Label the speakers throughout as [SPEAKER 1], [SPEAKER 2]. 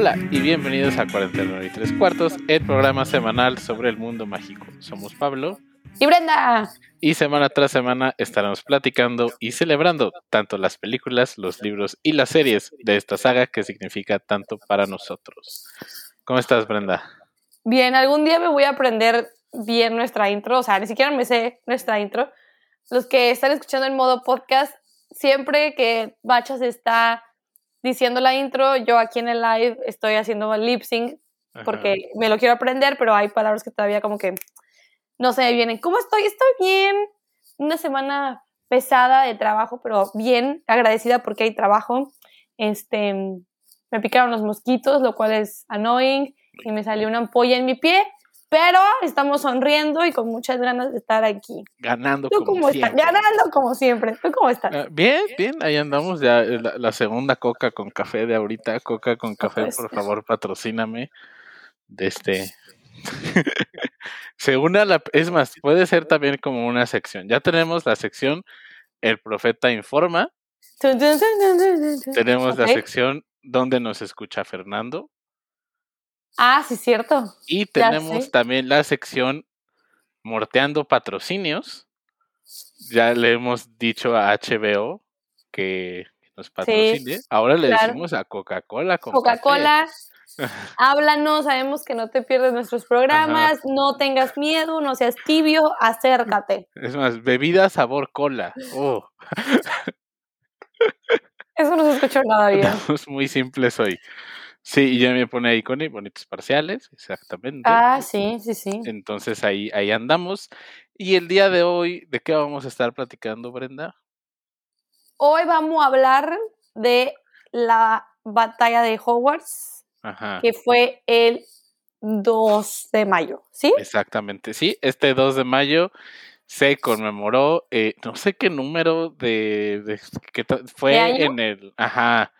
[SPEAKER 1] Hola y bienvenidos a 49 y 3 cuartos, el programa semanal sobre el mundo mágico. Somos Pablo
[SPEAKER 2] y Brenda.
[SPEAKER 1] Y semana tras semana estaremos platicando y celebrando tanto las películas, los libros y las series de esta saga que significa tanto para nosotros. ¿Cómo estás, Brenda?
[SPEAKER 2] Bien, algún día me voy a aprender bien nuestra intro, o sea, ni siquiera me sé nuestra intro. Los que están escuchando en modo podcast, siempre que Bachas está diciendo la intro, yo aquí en el live estoy haciendo lip sync porque me lo quiero aprender, pero hay palabras que todavía como que no se me vienen. ¿Cómo estoy? Estoy bien. Una semana pesada de trabajo, pero bien, agradecida porque hay trabajo. Este, me picaron los mosquitos, lo cual es annoying, y me salió una ampolla en mi pie, pero estamos sonriendo y con muchas ganas de estar aquí.
[SPEAKER 1] Ganando
[SPEAKER 2] ¿Tú
[SPEAKER 1] como
[SPEAKER 2] cómo
[SPEAKER 1] siempre.
[SPEAKER 2] estás? Ganando como siempre. ¿Tú cómo estás?
[SPEAKER 1] Ah, Bien, bien, ahí andamos ya eh, la, la segunda coca con café de ahorita. Coca con café,
[SPEAKER 2] pues.
[SPEAKER 1] por favor, patrocíname. De este. Se une a la. Es más, puede ser también como una sección. Ya tenemos la sección El Profeta Informa. Tenemos la sección donde nos escucha Fernando.
[SPEAKER 2] Ah, sí, cierto.
[SPEAKER 1] Y tenemos también la sección Morteando Patrocinios. Ya le hemos dicho a HBO que nos patrocine. Ahora le
[SPEAKER 2] claro.
[SPEAKER 1] decimos a Coca-Cola.
[SPEAKER 2] Coca-Cola, háblanos, sabemos que no te pierdes nuestros programas, no tengas miedo, no seas tibio, acércate.
[SPEAKER 1] Es más, bebida sabor cola. Oh,
[SPEAKER 2] Eso no se escuchó nada bien.
[SPEAKER 1] estamos muy simples hoy. Sí, y ya me pone ahí con bonitos parciales, exactamente.
[SPEAKER 2] Ah, sí, sí, sí.
[SPEAKER 1] Entonces ahí, ahí andamos. Y el día de hoy, ¿de qué vamos a estar platicando, Brenda?
[SPEAKER 2] Hoy vamos a hablar de la batalla de Hogwarts,
[SPEAKER 1] Ajá.
[SPEAKER 2] que fue el 2 de mayo, ¿sí?
[SPEAKER 1] Exactamente, sí. Este 2 de mayo se conmemoró, eh, no sé qué número de, de- que fue en el, ajá.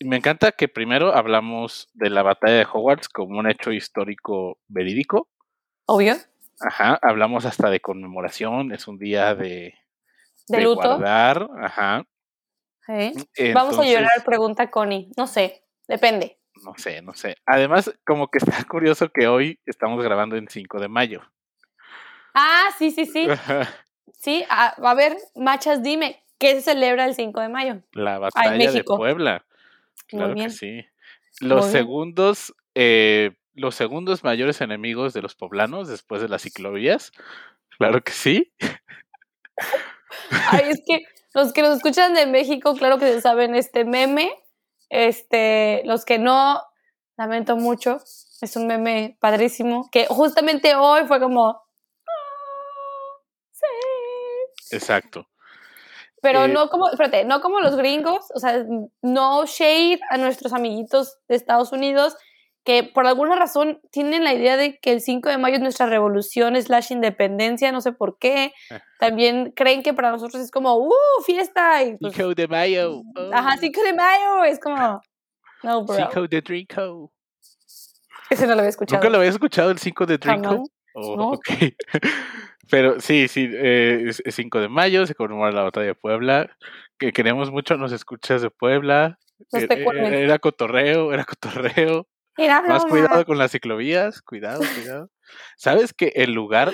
[SPEAKER 1] Me encanta que primero hablamos de la batalla de Hogwarts como un hecho histórico verídico.
[SPEAKER 2] Obvio.
[SPEAKER 1] Ajá, hablamos hasta de conmemoración, es un día de,
[SPEAKER 2] De
[SPEAKER 1] de
[SPEAKER 2] luto.
[SPEAKER 1] guardar, ajá.
[SPEAKER 2] ¿eh? Vamos a llorar, pregunta Connie. No sé, depende.
[SPEAKER 1] No sé, no sé. Además, como que está curioso que hoy estamos grabando en 5 de mayo.
[SPEAKER 2] Ah, sí, sí, sí. Sí, a, a ver, machas, dime, ¿qué se celebra el 5 de mayo?
[SPEAKER 1] La batalla de
[SPEAKER 2] México. Muy
[SPEAKER 1] Claro que sí. Los segundos, eh, los segundos mayores enemigos de los poblanos después de las ciclovías. Claro que sí.
[SPEAKER 2] Ay, es que los que nos escuchan de México, claro que se saben este meme. Este, los que no, lamento mucho. Es un meme padrísimo. Que justamente hoy fue como. "Ah, sí".
[SPEAKER 1] Exacto.
[SPEAKER 2] Pero
[SPEAKER 1] Eh,
[SPEAKER 2] no como, espérate, no como los gringos, o sea, no shade a nuestros amiguitos de Estados Unidos que por alguna razón tienen la idea de que el 5 de mayo es nuestra revolución slash independencia, no sé por qué. También creen que para nosotros es como, ¡uh, fiesta! Y pues,
[SPEAKER 1] Cinco de mayo. oh.
[SPEAKER 2] ajá, 5 de mayo, es como, no, bro,
[SPEAKER 1] Cinco de Drinko.
[SPEAKER 2] ese no lo había escuchado.
[SPEAKER 1] ¿Nunca lo había escuchado el 5 de Drinko? Oh,
[SPEAKER 2] No.
[SPEAKER 1] ok. Pero sí, sí, eh, es es 5 de mayo, se conmemora la batalla de Puebla. Que queremos mucho, nos escuchas de Puebla.
[SPEAKER 2] Los
[SPEAKER 1] Eh,
[SPEAKER 2] tecuanes.
[SPEAKER 1] eh, era cotorreo, era cotorreo.
[SPEAKER 2] Mira,
[SPEAKER 1] Más cuidado con las ciclovías, cuidado, cuidado. ¿Sabes que el lugar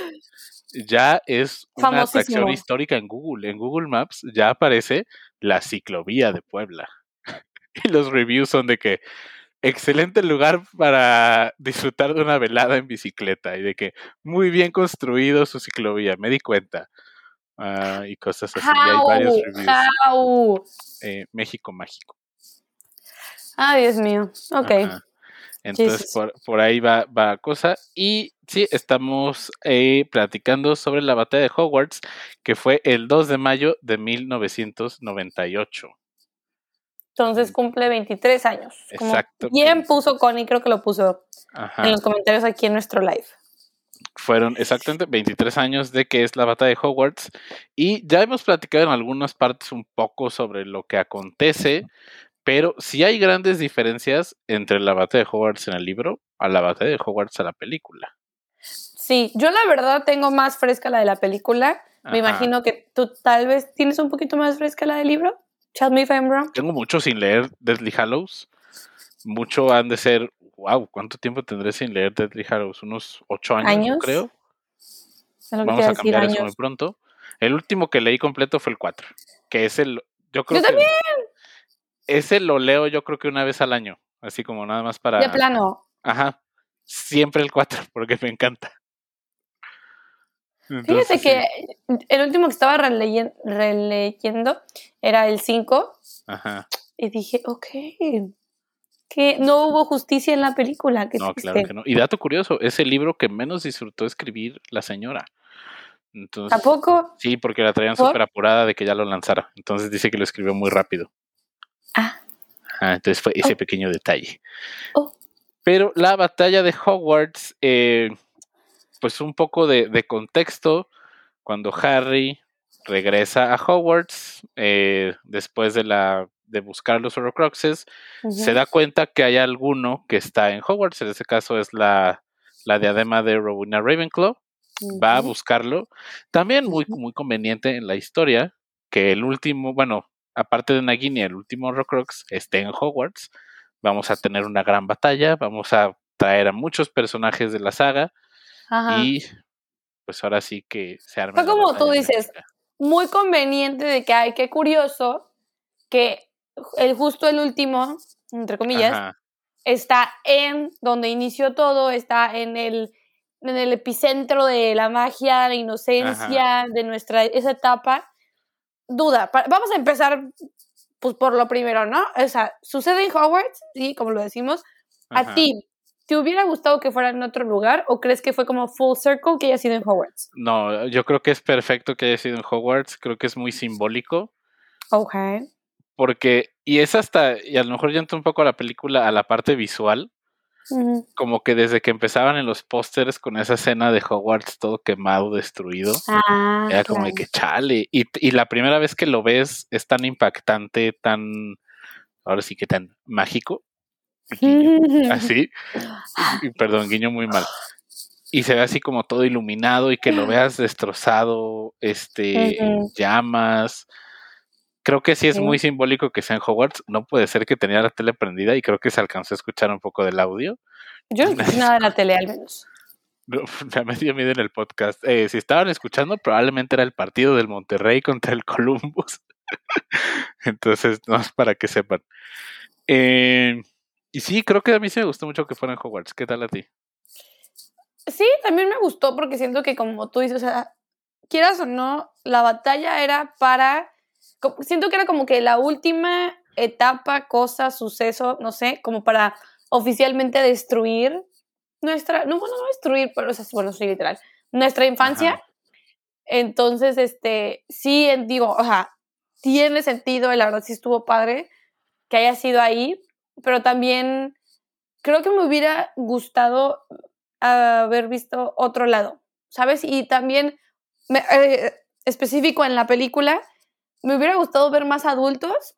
[SPEAKER 1] ya es una atracción histórica en Google? En Google Maps ya aparece la ciclovía de Puebla. Y los reviews son de que excelente lugar para disfrutar de una velada en bicicleta y de que muy bien construido su ciclovía, me di cuenta. Ah, y cosas así, y hay varios
[SPEAKER 2] How,
[SPEAKER 1] reviews.
[SPEAKER 2] how.
[SPEAKER 1] Eh, México mágico.
[SPEAKER 2] Ay, Dios mío. Ok.
[SPEAKER 1] Ajá. Entonces, por, por ahí va, va cosa. Y sí, estamos eh, platicando sobre la batalla de Hogwarts, que fue el 2 de mayo de 1998.
[SPEAKER 2] Entonces cumple 23 años. Como
[SPEAKER 1] Exacto.
[SPEAKER 2] bien puso Connie, creo que lo puso
[SPEAKER 1] Ajá.
[SPEAKER 2] en los comentarios aquí en nuestro live.
[SPEAKER 1] Fueron exactamente 23 años de que es la batalla de Hogwarts. Y ya hemos platicado en algunas partes un poco sobre lo que acontece, pero sí hay grandes diferencias entre la batalla de Hogwarts en el libro a la batalla de Hogwarts a la película.
[SPEAKER 2] Sí, yo la verdad tengo más fresca la de la película.
[SPEAKER 1] Ajá.
[SPEAKER 2] Me imagino que tú tal vez tienes un poquito más fresca la del libro. Tell me if I'm wrong.
[SPEAKER 1] Tengo mucho sin leer Deathly Hallows. mucho han de ser, wow, ¿cuánto tiempo tendré sin leer Deadly Hallows? Unos ocho años,
[SPEAKER 2] ¿Años?
[SPEAKER 1] yo creo. Vamos a cambiar eso muy pronto. El último que leí completo fue el 4, que es el, yo creo
[SPEAKER 2] Yo
[SPEAKER 1] que
[SPEAKER 2] también,
[SPEAKER 1] ese lo leo yo creo que una vez al año, así como nada más para,
[SPEAKER 2] de plano.
[SPEAKER 1] ajá, siempre el 4 porque me encanta.
[SPEAKER 2] Fíjate
[SPEAKER 1] sí,
[SPEAKER 2] que el último que estaba releyen- releyendo era el 5
[SPEAKER 1] ajá.
[SPEAKER 2] y dije, ok, que no hubo justicia en la película.
[SPEAKER 1] No, claro que no. Y dato curioso, es el libro que menos disfrutó escribir la señora. Entonces,
[SPEAKER 2] ¿Tampoco?
[SPEAKER 1] Sí, porque la traían súper apurada de que ya lo lanzara. Entonces dice que lo escribió muy rápido.
[SPEAKER 2] Ah,
[SPEAKER 1] Ajá, entonces fue ese
[SPEAKER 2] Oh.
[SPEAKER 1] pequeño detalle.
[SPEAKER 2] oh.
[SPEAKER 1] Pero la batalla de Hogwarts, eh, pues un poco de, de contexto, cuando Harry regresa a Hogwarts, eh, después de, la, de buscar los Horcruxes,
[SPEAKER 2] ujú,
[SPEAKER 1] se da cuenta que hay alguno que está en Hogwarts, en este caso es la, la diadema de Rowena Ravenclaw, va a buscarlo. También muy, muy conveniente en la historia que el último, bueno, aparte de Nagini, el último Horcrux esté en Hogwarts. Vamos a tener una gran batalla, vamos a traer a muchos personajes de la saga
[SPEAKER 2] Ajá.
[SPEAKER 1] y pues ahora sí que se arma.
[SPEAKER 2] Fue como tú dices. Muy conveniente de que, ay, qué curioso que el justo el último, entre comillas,
[SPEAKER 1] Ajá,
[SPEAKER 2] está en donde inició todo, está en el, en el epicentro de la magia, la inocencia, de nuestra esa etapa. Duda, vamos a empezar pues por lo primero, ¿no? O sea, sucede en Hogwarts, sí, como lo decimos.
[SPEAKER 1] ajá.
[SPEAKER 2] ¿A ti te hubiera gustado que fuera en otro lugar o crees que fue como full circle que haya sido en Hogwarts?
[SPEAKER 1] No, yo creo que es perfecto que haya sido en Hogwarts, creo que es muy simbólico.
[SPEAKER 2] Ok.
[SPEAKER 1] Porque, y es hasta, y a lo mejor ya entra un poco a la película, a la parte visual, como que desde que empezaban en los pósters con esa escena de Hogwarts todo quemado, destruido,
[SPEAKER 2] Ah,
[SPEAKER 1] era como de que chale. Y, y la primera vez que lo ves es tan impactante, tan, ahora sí que tan mágico. Guiño, Así, y perdón, guiño muy mal. Y se ve así como todo iluminado y que lo veas destrozado, este,
[SPEAKER 2] Ujú.
[SPEAKER 1] llamas. Creo que sí es muy simbólico que sea en Hogwarts. No puede ser que tenía la tele prendida y creo que se alcanzó a escuchar un poco del audio.
[SPEAKER 2] Yo no escuché nada de la tele, al menos.
[SPEAKER 1] No, ya me dio miedo en el podcast. Eh, si estaban escuchando, probablemente era el partido del Monterrey contra el Columbus. Entonces, no es para que sepan. Eh, y sí, creo que a mí sí me gustó mucho que fuera en Hogwarts. ¿Qué tal a ti?
[SPEAKER 2] Sí, también me gustó porque siento que como tú dices, o sea, quieras o no, la batalla era para, siento que era como que la última etapa, cosa, suceso, no sé, como para oficialmente destruir nuestra, no, bueno, no destruir, pero o sea, bueno, sí, literal, nuestra infancia.
[SPEAKER 1] Ajá.
[SPEAKER 2] Entonces, este, sí, digo, o sea, tiene sentido y la verdad sí estuvo padre que haya sido ahí, pero también creo que me hubiera gustado haber visto otro lado, ¿sabes? Y también, me- eh, específico en la película, me hubiera gustado ver más adultos,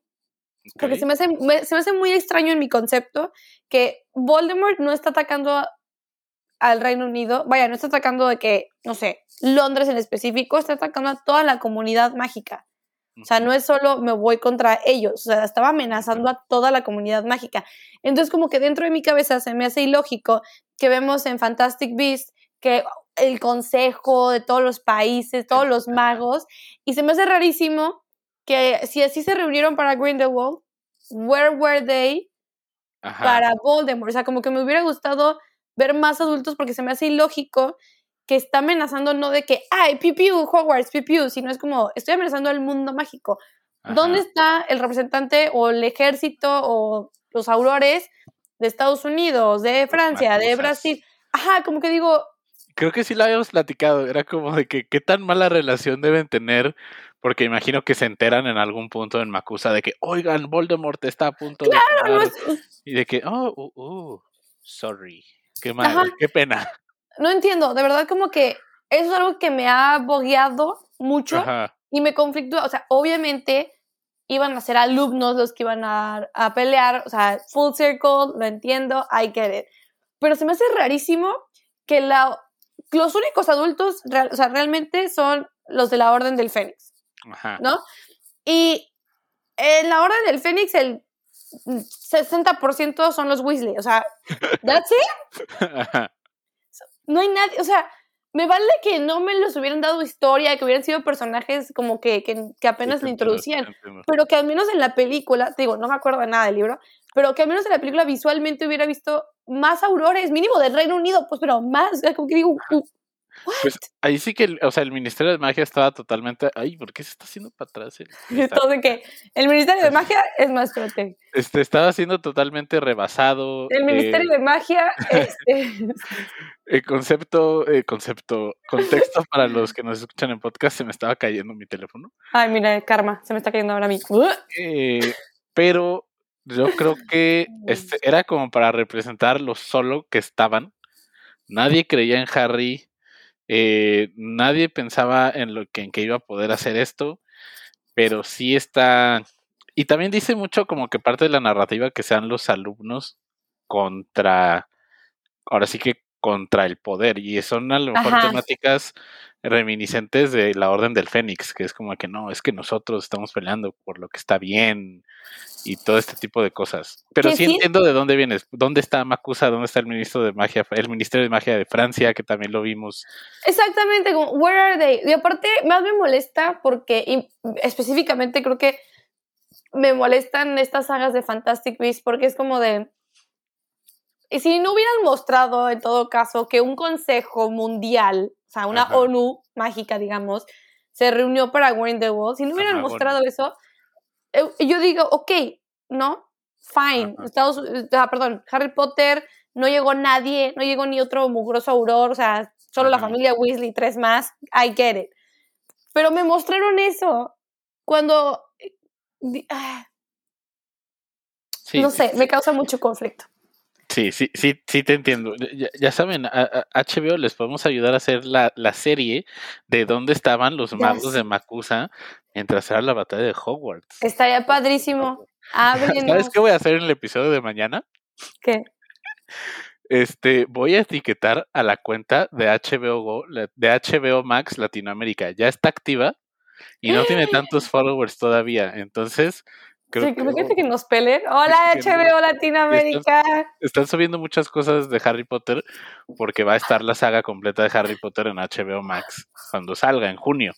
[SPEAKER 2] porque se me, hace, me- se me hace muy extraño en mi concepto que Voldemort no está atacando a- al Reino Unido, vaya, no está atacando de que, no sé, Londres en específico, está atacando a toda la comunidad mágica. O sea, no es solo me voy contra ellos, o sea, estaba amenazando a toda la comunidad mágica. Entonces, como que dentro de mi cabeza se me hace ilógico que vemos en Fantastic Beasts que el consejo de todos los países, todos los magos, y se me hace rarísimo que si así se reunieron para Grindelwald, where were they
[SPEAKER 1] Ajá.
[SPEAKER 2] para Voldemort? O sea, como que me hubiera gustado ver más adultos porque se me hace ilógico que está amenazando no de que, ay, piu piu, Hogwarts, piu piu, sino es como, estoy amenazando al mundo mágico. ¿Dónde está el representante o el ejército o los aurores de Estados Unidos, de Francia, de. Brasil? Ajá, como que digo,
[SPEAKER 1] Creo que sí lo habíamos platicado. Era como de que qué tan mala relación deben tener. Porque imagino que se enteran en algún punto en Macusa de que, oigan, Voldemort está a punto de.
[SPEAKER 2] "Ah, no,
[SPEAKER 1] tomar",
[SPEAKER 2] es-
[SPEAKER 1] Y de que, oh, uh, uh, sorry. Qué mal,
[SPEAKER 2] Ajá.
[SPEAKER 1] qué pena.
[SPEAKER 2] No entiendo, de verdad como que eso es algo que me ha bogueado mucho
[SPEAKER 1] Ajá.
[SPEAKER 2] y me conflictúa, o sea, obviamente iban a ser alumnos los que iban a, a pelear, o sea, full circle, lo entiendo, I get it. Pero se me hace rarísimo que la, los únicos adultos, real- o sea, realmente son los de la Orden del Fénix,
[SPEAKER 1] Ajá.
[SPEAKER 2] ¿no? Y en la Orden del Fénix, el 60% son los Weasley. O sea, that's it. No hay nadie, o sea, me vale que no me los hubieran dado historia, que hubieran sido personajes como que, que, apenas le introducían, pero que al menos en la película, digo, no me acuerdo de nada del libro, pero que al menos en la película visualmente hubiera visto más aurores, mínimo del Reino Unido, pues, pero más, como que digo,
[SPEAKER 1] pues ahí sí que, o sea, el Ministerio de Magia estaba totalmente. Ay, ¿por qué se está haciendo para atrás? El,
[SPEAKER 2] Entonces, que el Ministerio de Magia es más fuerte.
[SPEAKER 1] Este, estaba siendo totalmente rebasado.
[SPEAKER 2] El Ministerio de Magia, este.
[SPEAKER 1] El concepto, eh, concepto, contexto para los que nos escuchan en podcast, se me estaba cayendo mi teléfono.
[SPEAKER 2] Ay, mira, karma, se me está cayendo ahora a mí.
[SPEAKER 1] Eh, pero yo creo que este, era como para representar lo solo que estaban. Nadie creía en Harry eh, nadie pensaba en lo que en que iba a poder hacer esto, pero sí está. Y también dice mucho como que parte de la narrativa que sean los alumnos contra. Ahora sí que contra el poder. Y son a lo mejor temáticas reminiscentes de la Orden del Fénix, que es como que no, es que nosotros estamos peleando por lo que está bien y todo este tipo de cosas. Pero sí, entiendo de dónde vienes. ¿Dónde está Macusa? ¿Dónde está el ministro de magia, el Ministerio de Magia de Francia, que también lo vimos?
[SPEAKER 2] Exactamente, como, where are they? Y aparte, más me molesta porque específicamente creo que me molestan estas sagas de Fantastic Beasts porque es como de y si no hubieran mostrado, en todo caso, que un consejo mundial, o sea, una ONU mágica, digamos, se reunió para World, si no hubieran mostrado eso, eh, yo digo, ok, ¿no? Fine. Estados, ah, perdón, Harry Potter, no llegó nadie, no llegó ni otro mugroso auror, o sea, solo la familia Weasley, tres más, I get it. Pero me mostraron eso cuando... Eh, ah, no sé, me causa mucho conflicto.
[SPEAKER 1] Sí, sí, sí, sí te entiendo. Ya, saben, a, HBO les podemos ayudar a hacer la, serie de dónde estaban los magos de Makusa mientras era la batalla de Hogwarts.
[SPEAKER 2] Estaría padrísimo.
[SPEAKER 1] ¿Sabes qué voy a hacer en el episodio de mañana?
[SPEAKER 2] ¿Qué?
[SPEAKER 1] Este, voy a etiquetar a la cuenta de HBO de HBO Max Latinoamérica. Ya está activa y no tiene tantos followers todavía. Entonces,
[SPEAKER 2] sí, imagínate que nos peleen. Hola HBO Latinoamérica.
[SPEAKER 1] Están, subiendo muchas cosas de Harry Potter porque va a estar la saga completa de Harry Potter en HBO Max cuando salga en junio.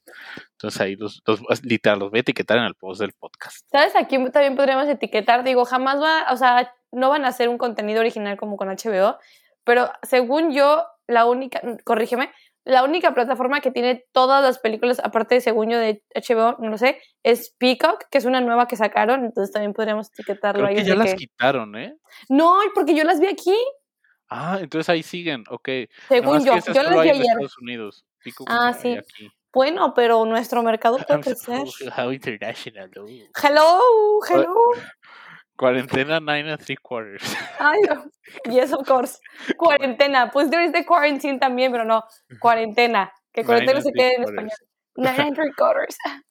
[SPEAKER 1] Entonces ahí los, literal los voy a etiquetar en el post del podcast.
[SPEAKER 2] ¿Sabes? Aquí también podríamos etiquetar, digo, jamás va, o sea, no van a hacer un contenido original como con HBO, pero según yo, la única, corrígeme, la única plataforma que tiene todas las películas, aparte de según yo de HBO, no lo sé, es Peacock, que es una nueva que sacaron, entonces también podríamos etiquetarlo
[SPEAKER 1] Creo ahí. Que ya las quitaron, ¿eh?
[SPEAKER 2] No, porque yo las vi aquí.
[SPEAKER 1] Ah, entonces ahí siguen, ok.
[SPEAKER 2] Según yo, yo las vi ayer.
[SPEAKER 1] Estados Unidos.
[SPEAKER 2] ah, sí. Bueno, pero nuestro mercado puede crecer.
[SPEAKER 1] How international.
[SPEAKER 2] Hello, hello.
[SPEAKER 1] Cuarentena nine and three quarters.
[SPEAKER 2] Ay, yes, of course. Cuarentena. Pues there is the quarantine también, pero no. Cuarentena. Que cuarentena se quede en español. Nine and three quarters.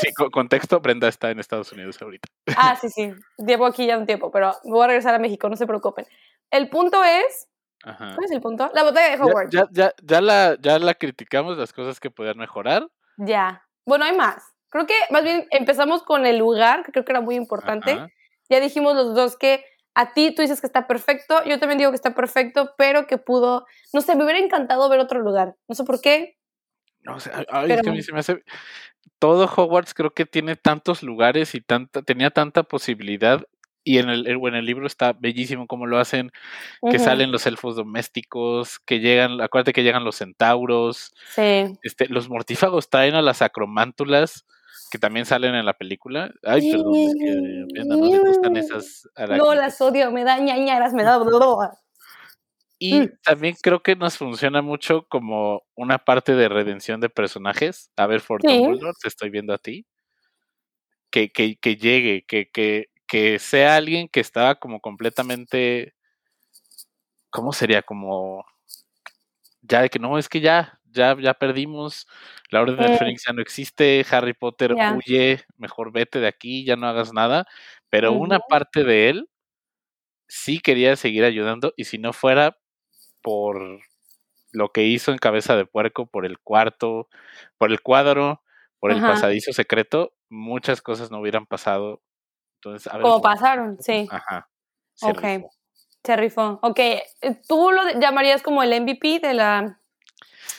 [SPEAKER 1] Sí, contexto, Brenda está en Estados Unidos ahorita.
[SPEAKER 2] Ah, sí, sí. Llevo aquí ya un tiempo, pero voy a regresar a México, no se preocupen. El punto es... Ajá. ¿Cuál es el punto? La batalla de Hogwarts.
[SPEAKER 1] Ya, ya, ya, la, ya la criticamos, las cosas que podían mejorar.
[SPEAKER 2] Ya. Bueno, hay más. Creo que más bien empezamos con el lugar, que creo que era muy importante. Ya dijimos los dos que a ti tú dices que está perfecto, yo también digo que está perfecto, pero que pudo, no sé, me hubiera encantado ver otro lugar. No sé por qué.
[SPEAKER 1] No sé, es que a mí se me hace todo Hogwarts creo que tiene tantos lugares y tanta tenía tanta posibilidad y en el, en el libro está bellísimo cómo lo hacen, que salen los elfos domésticos, que llegan, acuérdate que llegan los centauros,
[SPEAKER 2] sí.
[SPEAKER 1] este, los mortífagos traen a las acromántulas, que también salen en la película. Ay, perdón, es que no le gustan esas.
[SPEAKER 2] No, las odio, me da ñañaras, me da.
[SPEAKER 1] Y mm. también creo que nos funciona mucho como una parte de redención de personajes. A ver, for te estoy viendo a ti. Que, que, que llegue, que, que, que sea alguien que estaba como completamente. ¿Cómo sería? Como. Ya de que no, es que ya, ya, ya perdimos, la Orden del Fénix ya no existe, Harry Potter huye, mejor vete de aquí, ya no hagas nada, pero una parte de él sí quería seguir ayudando y si no fuera por lo que hizo en Cabeza de Puerco, por el cuarto, por el cuadro, por el pasadizo secreto, muchas cosas no hubieran pasado Entonces, a ver.
[SPEAKER 2] Como pasaron, sí.
[SPEAKER 1] Ajá.
[SPEAKER 2] se ok. Se rifó. Ok. ¿Tú lo llamarías como el MVP de la.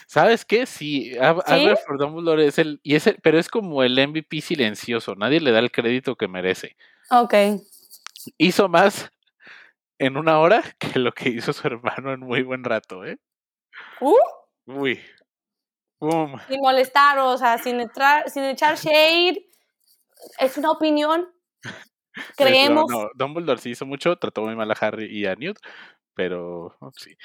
[SPEAKER 1] ¿Sabes qué? Sí, Albert for Dumbledore es el, y es pero es como el MVP silencioso, nadie le da el crédito que merece.
[SPEAKER 2] Ok.
[SPEAKER 1] Hizo más en una hora que lo que hizo su hermano en muy buen rato, ¿eh?
[SPEAKER 2] Uh.
[SPEAKER 1] Uy.
[SPEAKER 2] Sin molestar, o sea, sin, entrar, sin echar shade. Es una opinión. Creemos.
[SPEAKER 1] No, Dumbledore sí hizo mucho, trató muy mal a Harry y a Newt, pero sí.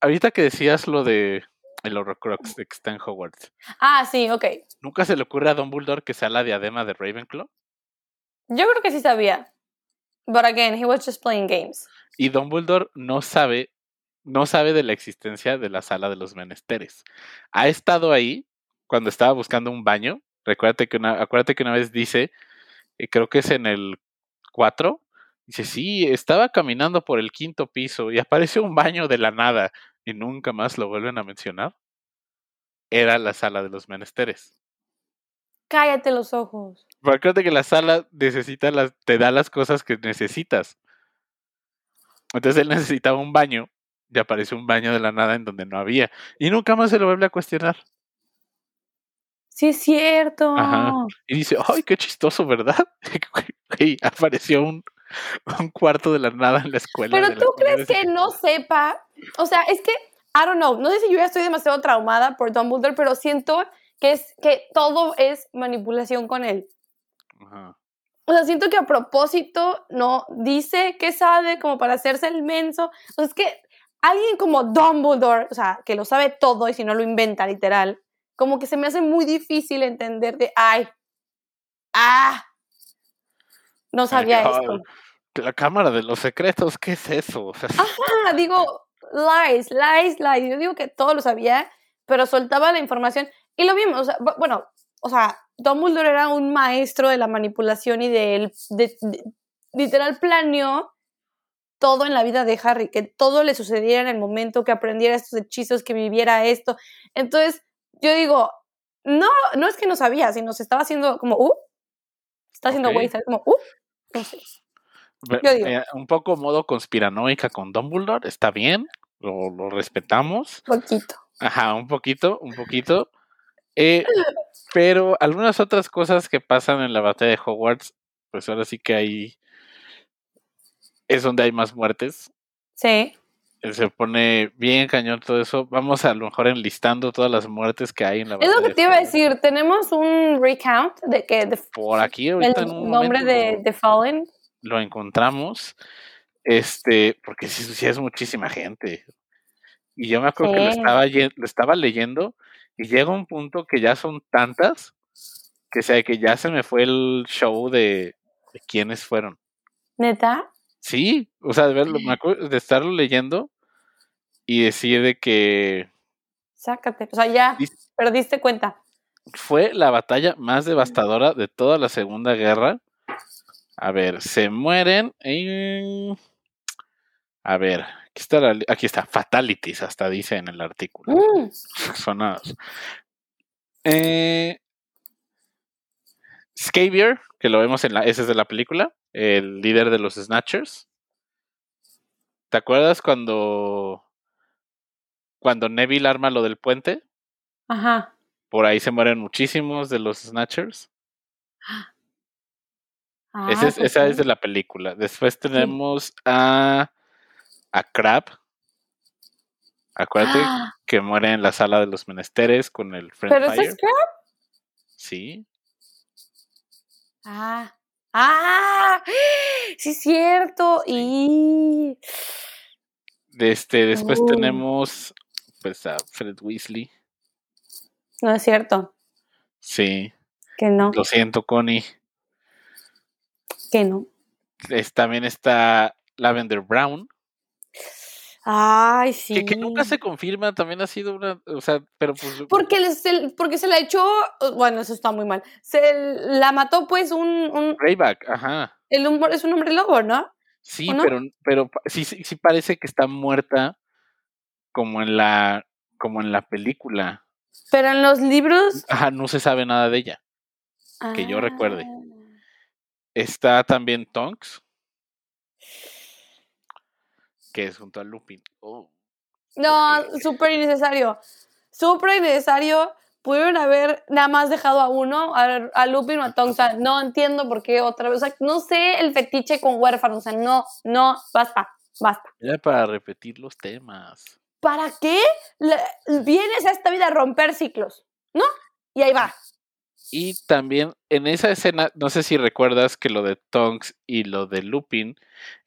[SPEAKER 1] ahorita que decías lo de el Horrocrux de Stan Hogwarts.
[SPEAKER 2] Ah, sí, ok.
[SPEAKER 1] ¿Nunca se le ocurre a Dumbledore que sea la diadema de Ravenclaw?
[SPEAKER 2] Yo creo que sí sabía. But again, he was just playing games.
[SPEAKER 1] Y Dumbledore no sabe, no sabe de la existencia de la sala de los menesteres. Ha estado ahí cuando estaba buscando un baño. Recuérdate que una, acuérdate que una vez dice, eh, creo que es en el 4, dice, sí, estaba caminando por el quinto piso y apareció un baño de la nada y nunca más lo vuelven a mencionar. Era la sala de los menesteres.
[SPEAKER 2] Cállate los ojos.
[SPEAKER 1] Acuérdate que la sala necesita las, te da las cosas que necesitas. Entonces él necesitaba un baño y apareció un baño de la nada en donde no había. Y nunca más se lo vuelve a cuestionar.
[SPEAKER 2] Sí, es cierto.
[SPEAKER 1] Y dice, ay, qué chistoso, ¿verdad? y apareció un, un, cuarto de la nada en la escuela.
[SPEAKER 2] Pero tú crees que no sepa. O sea, es que, I don't know, no sé si yo ya estoy demasiado traumada por Dumbledore, pero siento que es que todo es manipulación con él. O sea, siento que a propósito no dice que sabe como para hacerse el menso. O sea, es que alguien como Dumbledore, o sea, que lo sabe todo y si no lo inventa literal, como que se me hace muy difícil entender de, ay, ah, no sabía esto.
[SPEAKER 1] La cámara de los secretos, ¿qué es eso?
[SPEAKER 2] Ajá, digo, lies, lies, lies. Yo digo que todo lo sabía, pero soltaba la información. Y lo vimos, o sea, bueno, o sea, Dumbledore era un maestro de la manipulación y de, de, literal planeó todo en la vida de Harry, que todo le sucediera en el momento, que aprendiera estos hechizos, que viviera esto. Entonces, yo digo, no, no es que no sabía, sino se estaba haciendo como, uh, está haciendo güey, como, uh,
[SPEAKER 1] Yo digo. Eh, un poco modo conspiranoica con Dumbledore, está bien, lo, lo respetamos.
[SPEAKER 2] Un poquito.
[SPEAKER 1] Ajá, un poquito, un poquito. Eh, pero algunas otras cosas que pasan en la batalla de Hogwarts, pues ahora sí que hay. Es donde hay más muertes.
[SPEAKER 2] Sí.
[SPEAKER 1] Eh, se pone bien cañón todo eso. Vamos a lo mejor enlistando todas las muertes que hay en la.
[SPEAKER 2] Es lo que te iba a decir. Tenemos un recount de que.
[SPEAKER 1] Por aquí, ahorita
[SPEAKER 2] el nombre de, de Fallen.
[SPEAKER 1] Lo encontramos. Este, porque sí, sí es muchísima gente. Y yo me acuerdo que lo estaba, lo estaba leyendo y llega un punto que ya son tantas que sea que ya se me fue el show de, de quiénes fueron.
[SPEAKER 2] ¿Neta?
[SPEAKER 1] Sí, o sea, de verlo, me acuerdo de estarlo leyendo y decir de que.
[SPEAKER 2] Sácate, o sea, ya perdiste cuenta.
[SPEAKER 1] Fue la batalla más devastadora de toda la Segunda Guerra. A ver, se mueren. En... A ver, Aquí está, aquí está, fatalities, hasta dice en el artículo. Mm. Sonados. Eh, Scabier, que lo vemos en la, ese es de la película, el líder de los Snatchers. ¿Te acuerdas cuando cuando Neville arma lo del puente?
[SPEAKER 2] Ajá.
[SPEAKER 1] Por ahí se mueren muchísimos de los Snatchers. Ah, esa es pues de la película. Después tenemos a a Crab. Acuérdate ¡Ah! que muere en la sala de los menesteres con el
[SPEAKER 2] Friend ¿Pero ese es Crab?
[SPEAKER 1] Sí.
[SPEAKER 2] Ah. ¡Ah! Sí, es cierto. Y.
[SPEAKER 1] este, después uh. tenemos pues a Fred Weasley.
[SPEAKER 2] No es cierto.
[SPEAKER 1] Sí.
[SPEAKER 2] Que no.
[SPEAKER 1] Lo siento, Connie.
[SPEAKER 2] Que no.
[SPEAKER 1] también está Lavender Brown.
[SPEAKER 2] Ay, sí.
[SPEAKER 1] Que, nunca se confirma, también ha sido una, o sea, pero pues...
[SPEAKER 2] Porque, se, porque se la echó, bueno, eso está muy mal, se la mató pues un... un
[SPEAKER 1] Rayback, ajá.
[SPEAKER 2] El, es un hombre lobo, ¿no?
[SPEAKER 1] Sí, pero, pero sí, sí parece que está muerta como en la, como en la película.
[SPEAKER 2] Pero en los libros...
[SPEAKER 1] Ajá, no se sabe nada de ella, que yo recuerde.
[SPEAKER 2] Ah.
[SPEAKER 1] Está también Tonks, que es junto a Lupin. Oh,
[SPEAKER 2] No, súper innecesario. Súper innecesario. Pudieron haber nada más dejado a uno, a, a Lupin o a Tonks. O sea, no entiendo por qué otra vez. O sea, no sé el fetiche con huérfanos. O sea, no, no, basta, basta.
[SPEAKER 1] Era para repetir los temas.
[SPEAKER 2] ¿Para qué vienes a esta vida a romper ciclos? ¿No? Y ahí va.
[SPEAKER 1] Y también en esa escena, no sé si recuerdas que lo de Tonks y lo de Lupin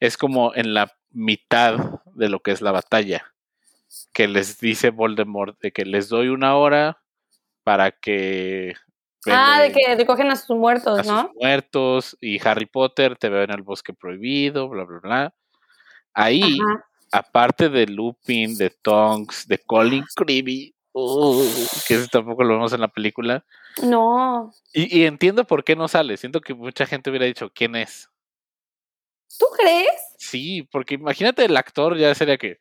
[SPEAKER 1] es como en la mitad de lo que es la batalla. Que les dice Voldemort de que les doy una hora para que
[SPEAKER 2] Ah, de que recogen a sus muertos,
[SPEAKER 1] a
[SPEAKER 2] ¿no?
[SPEAKER 1] sus muertos y Harry Potter te veo en el bosque prohibido, bla, bla, bla. Ahí,
[SPEAKER 2] Ajá.
[SPEAKER 1] aparte de Lupin, de Tonks, de Colin Creevy, uh, que ese tampoco lo vemos en la película.
[SPEAKER 2] No.
[SPEAKER 1] Y, y entiendo por qué no sale. Siento que mucha gente hubiera dicho quién es.
[SPEAKER 2] ¿Tú crees?
[SPEAKER 1] Sí, porque imagínate el actor ya sería que.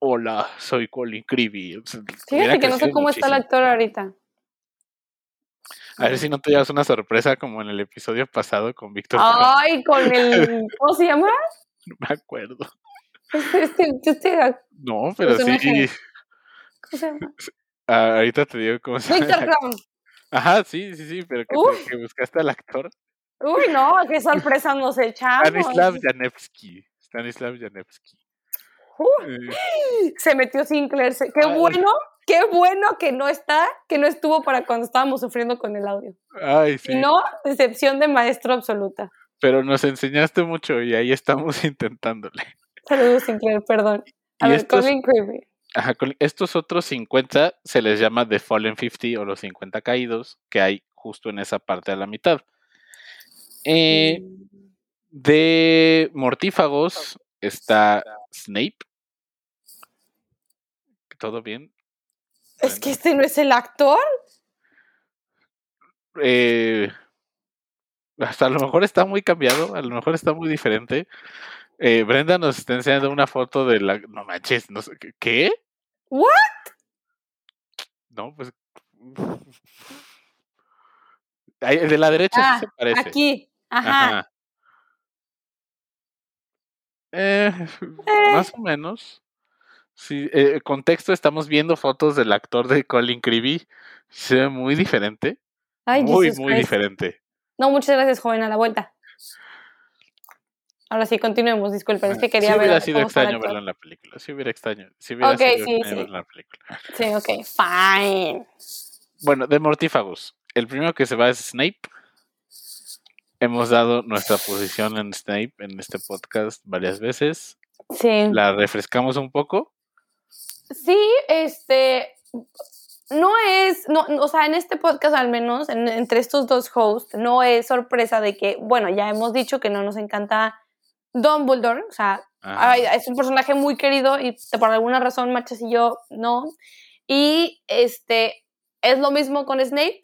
[SPEAKER 1] Hola, soy Colin Creevy.
[SPEAKER 2] Fíjate que no sé cómo está el actor ahorita.
[SPEAKER 1] A ver si no te llevas una sorpresa como en el episodio pasado con Víctor. Trump.
[SPEAKER 2] Ay, con el. ¿Cómo se llama?
[SPEAKER 1] No me acuerdo.
[SPEAKER 2] Este, este, este-
[SPEAKER 1] No, pero sí. Ah, ahorita te digo cómo se actor.
[SPEAKER 2] Crown.
[SPEAKER 1] Ajá, sí, sí, sí, pero que, te-
[SPEAKER 2] Uf.
[SPEAKER 1] que buscaste al actor.
[SPEAKER 2] Uy, no, qué sorpresa nos echamos.
[SPEAKER 1] Stanislav Janevsky. Stanislav Janevsky.
[SPEAKER 2] Uh,
[SPEAKER 1] Eh,
[SPEAKER 2] se metió Sinclair. Qué
[SPEAKER 1] Ay.
[SPEAKER 2] bueno, qué bueno que no está, que no estuvo para cuando estábamos sufriendo con el audio.
[SPEAKER 1] ay, sí.
[SPEAKER 2] Si no, decepción de maestro absoluta.
[SPEAKER 1] Pero nos enseñaste mucho y ahí estamos intentándole.
[SPEAKER 2] Saludos, Sinclair, perdón. A
[SPEAKER 1] Y
[SPEAKER 2] ver,
[SPEAKER 1] estos-
[SPEAKER 2] Colin Creevy.
[SPEAKER 1] Ajá, estos otros 50 se les llama The Fallen 50 o los 50 caídos que hay justo en esa parte a la mitad. Eh, de mortífagos está Snape. ¿Todo bien?
[SPEAKER 2] Es que este no es el actor.
[SPEAKER 1] Eh, hasta a lo mejor está muy cambiado, a lo mejor está muy diferente. Eh, Brenda nos está enseñando una foto de la... No manches, no sé, ¿qué- ¿qué?
[SPEAKER 2] What?
[SPEAKER 1] No, pues... El de la derecha
[SPEAKER 2] Ah,
[SPEAKER 1] sí se parece.
[SPEAKER 2] Aquí. Ajá.
[SPEAKER 1] Ajá. Eh,
[SPEAKER 2] Eh.
[SPEAKER 1] Más o menos. Sí, eh, contexto, estamos viendo fotos del actor de Colin Creevy. Se ve muy diferente.
[SPEAKER 2] Ay,
[SPEAKER 1] muy,
[SPEAKER 2] Jesus
[SPEAKER 1] muy
[SPEAKER 2] Christ.
[SPEAKER 1] diferente.
[SPEAKER 2] No, muchas gracias, joven, a la vuelta. Ahora sí, continuemos, disculpen, es que quería
[SPEAKER 1] sí
[SPEAKER 2] ver.
[SPEAKER 1] hubiera sido extraño verlo en la película. Sí hubiera extraño. Sí hubiera
[SPEAKER 2] Ok,
[SPEAKER 1] sido
[SPEAKER 2] sí,
[SPEAKER 1] extraño
[SPEAKER 2] sí.
[SPEAKER 1] verlo en la película.
[SPEAKER 2] Sí, ok, fine.
[SPEAKER 1] Bueno, de mortífagos. El primero que se va es Snape. Hemos dado nuestra posición en Snape en este podcast varias veces.
[SPEAKER 2] Sí.
[SPEAKER 1] La refrescamos un poco.
[SPEAKER 2] Sí, este. No es, no, o sea, en este podcast al menos, en- entre estos dos hosts, no es sorpresa de que, bueno, ya hemos dicho que no nos encanta Dumbledore, o sea, ay, es un personaje muy querido y por alguna razón Machas y yo no. Y este, es lo mismo con Snape.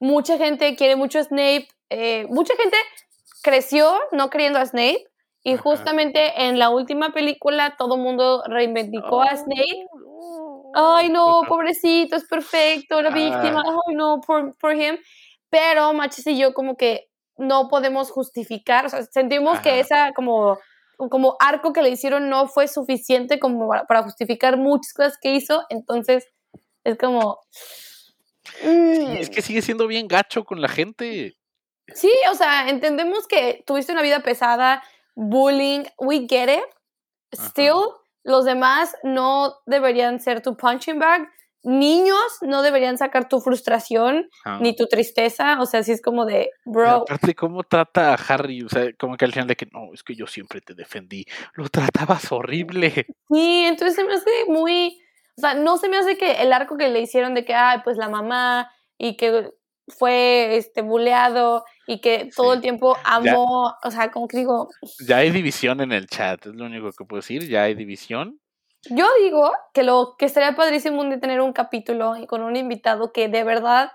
[SPEAKER 2] Mucha gente quiere mucho a Snape, eh, mucha gente creció no queriendo a Snape y
[SPEAKER 1] Ajá.
[SPEAKER 2] justamente en la última película todo el mundo reivindicó a Snape
[SPEAKER 1] Oh.
[SPEAKER 2] ay no, pobrecito, es perfecto, la
[SPEAKER 1] Ah.
[SPEAKER 2] víctima, ay no, por, por him. Pero Machis y yo como que no podemos justificar, o sea, sentimos que esa como, como arco que le hicieron no fue suficiente como para, justificar muchas cosas que hizo, entonces es como... mm,
[SPEAKER 1] es que sigue siendo bien gacho con la gente.
[SPEAKER 2] Sí, o sea, entendemos que tuviste una vida pesada, bullying, we get it.
[SPEAKER 1] Ajá.
[SPEAKER 2] Still, los demás no deberían ser tu punching bag. Niños no deberían sacar tu frustración
[SPEAKER 1] Ah.
[SPEAKER 2] ni tu tristeza. O sea, si es como de, bro,
[SPEAKER 1] aparte, ¿cómo trata a Harry? O sea, como que al final de que no, es que yo siempre te defendí. Lo tratabas horrible.
[SPEAKER 2] sí, entonces se me hace muy. O sea, no se me hace que el arco que le hicieron de que, ay, pues la mamá y que fue este buleado y que todo
[SPEAKER 1] Sí.
[SPEAKER 2] el tiempo amó, o sea, como que digo,
[SPEAKER 1] Ya hay división en el chat, es lo único que puedo decir. Ya hay división.
[SPEAKER 2] Yo digo que lo que estaría padrísimo un día tener un capítulo con un invitado que de verdad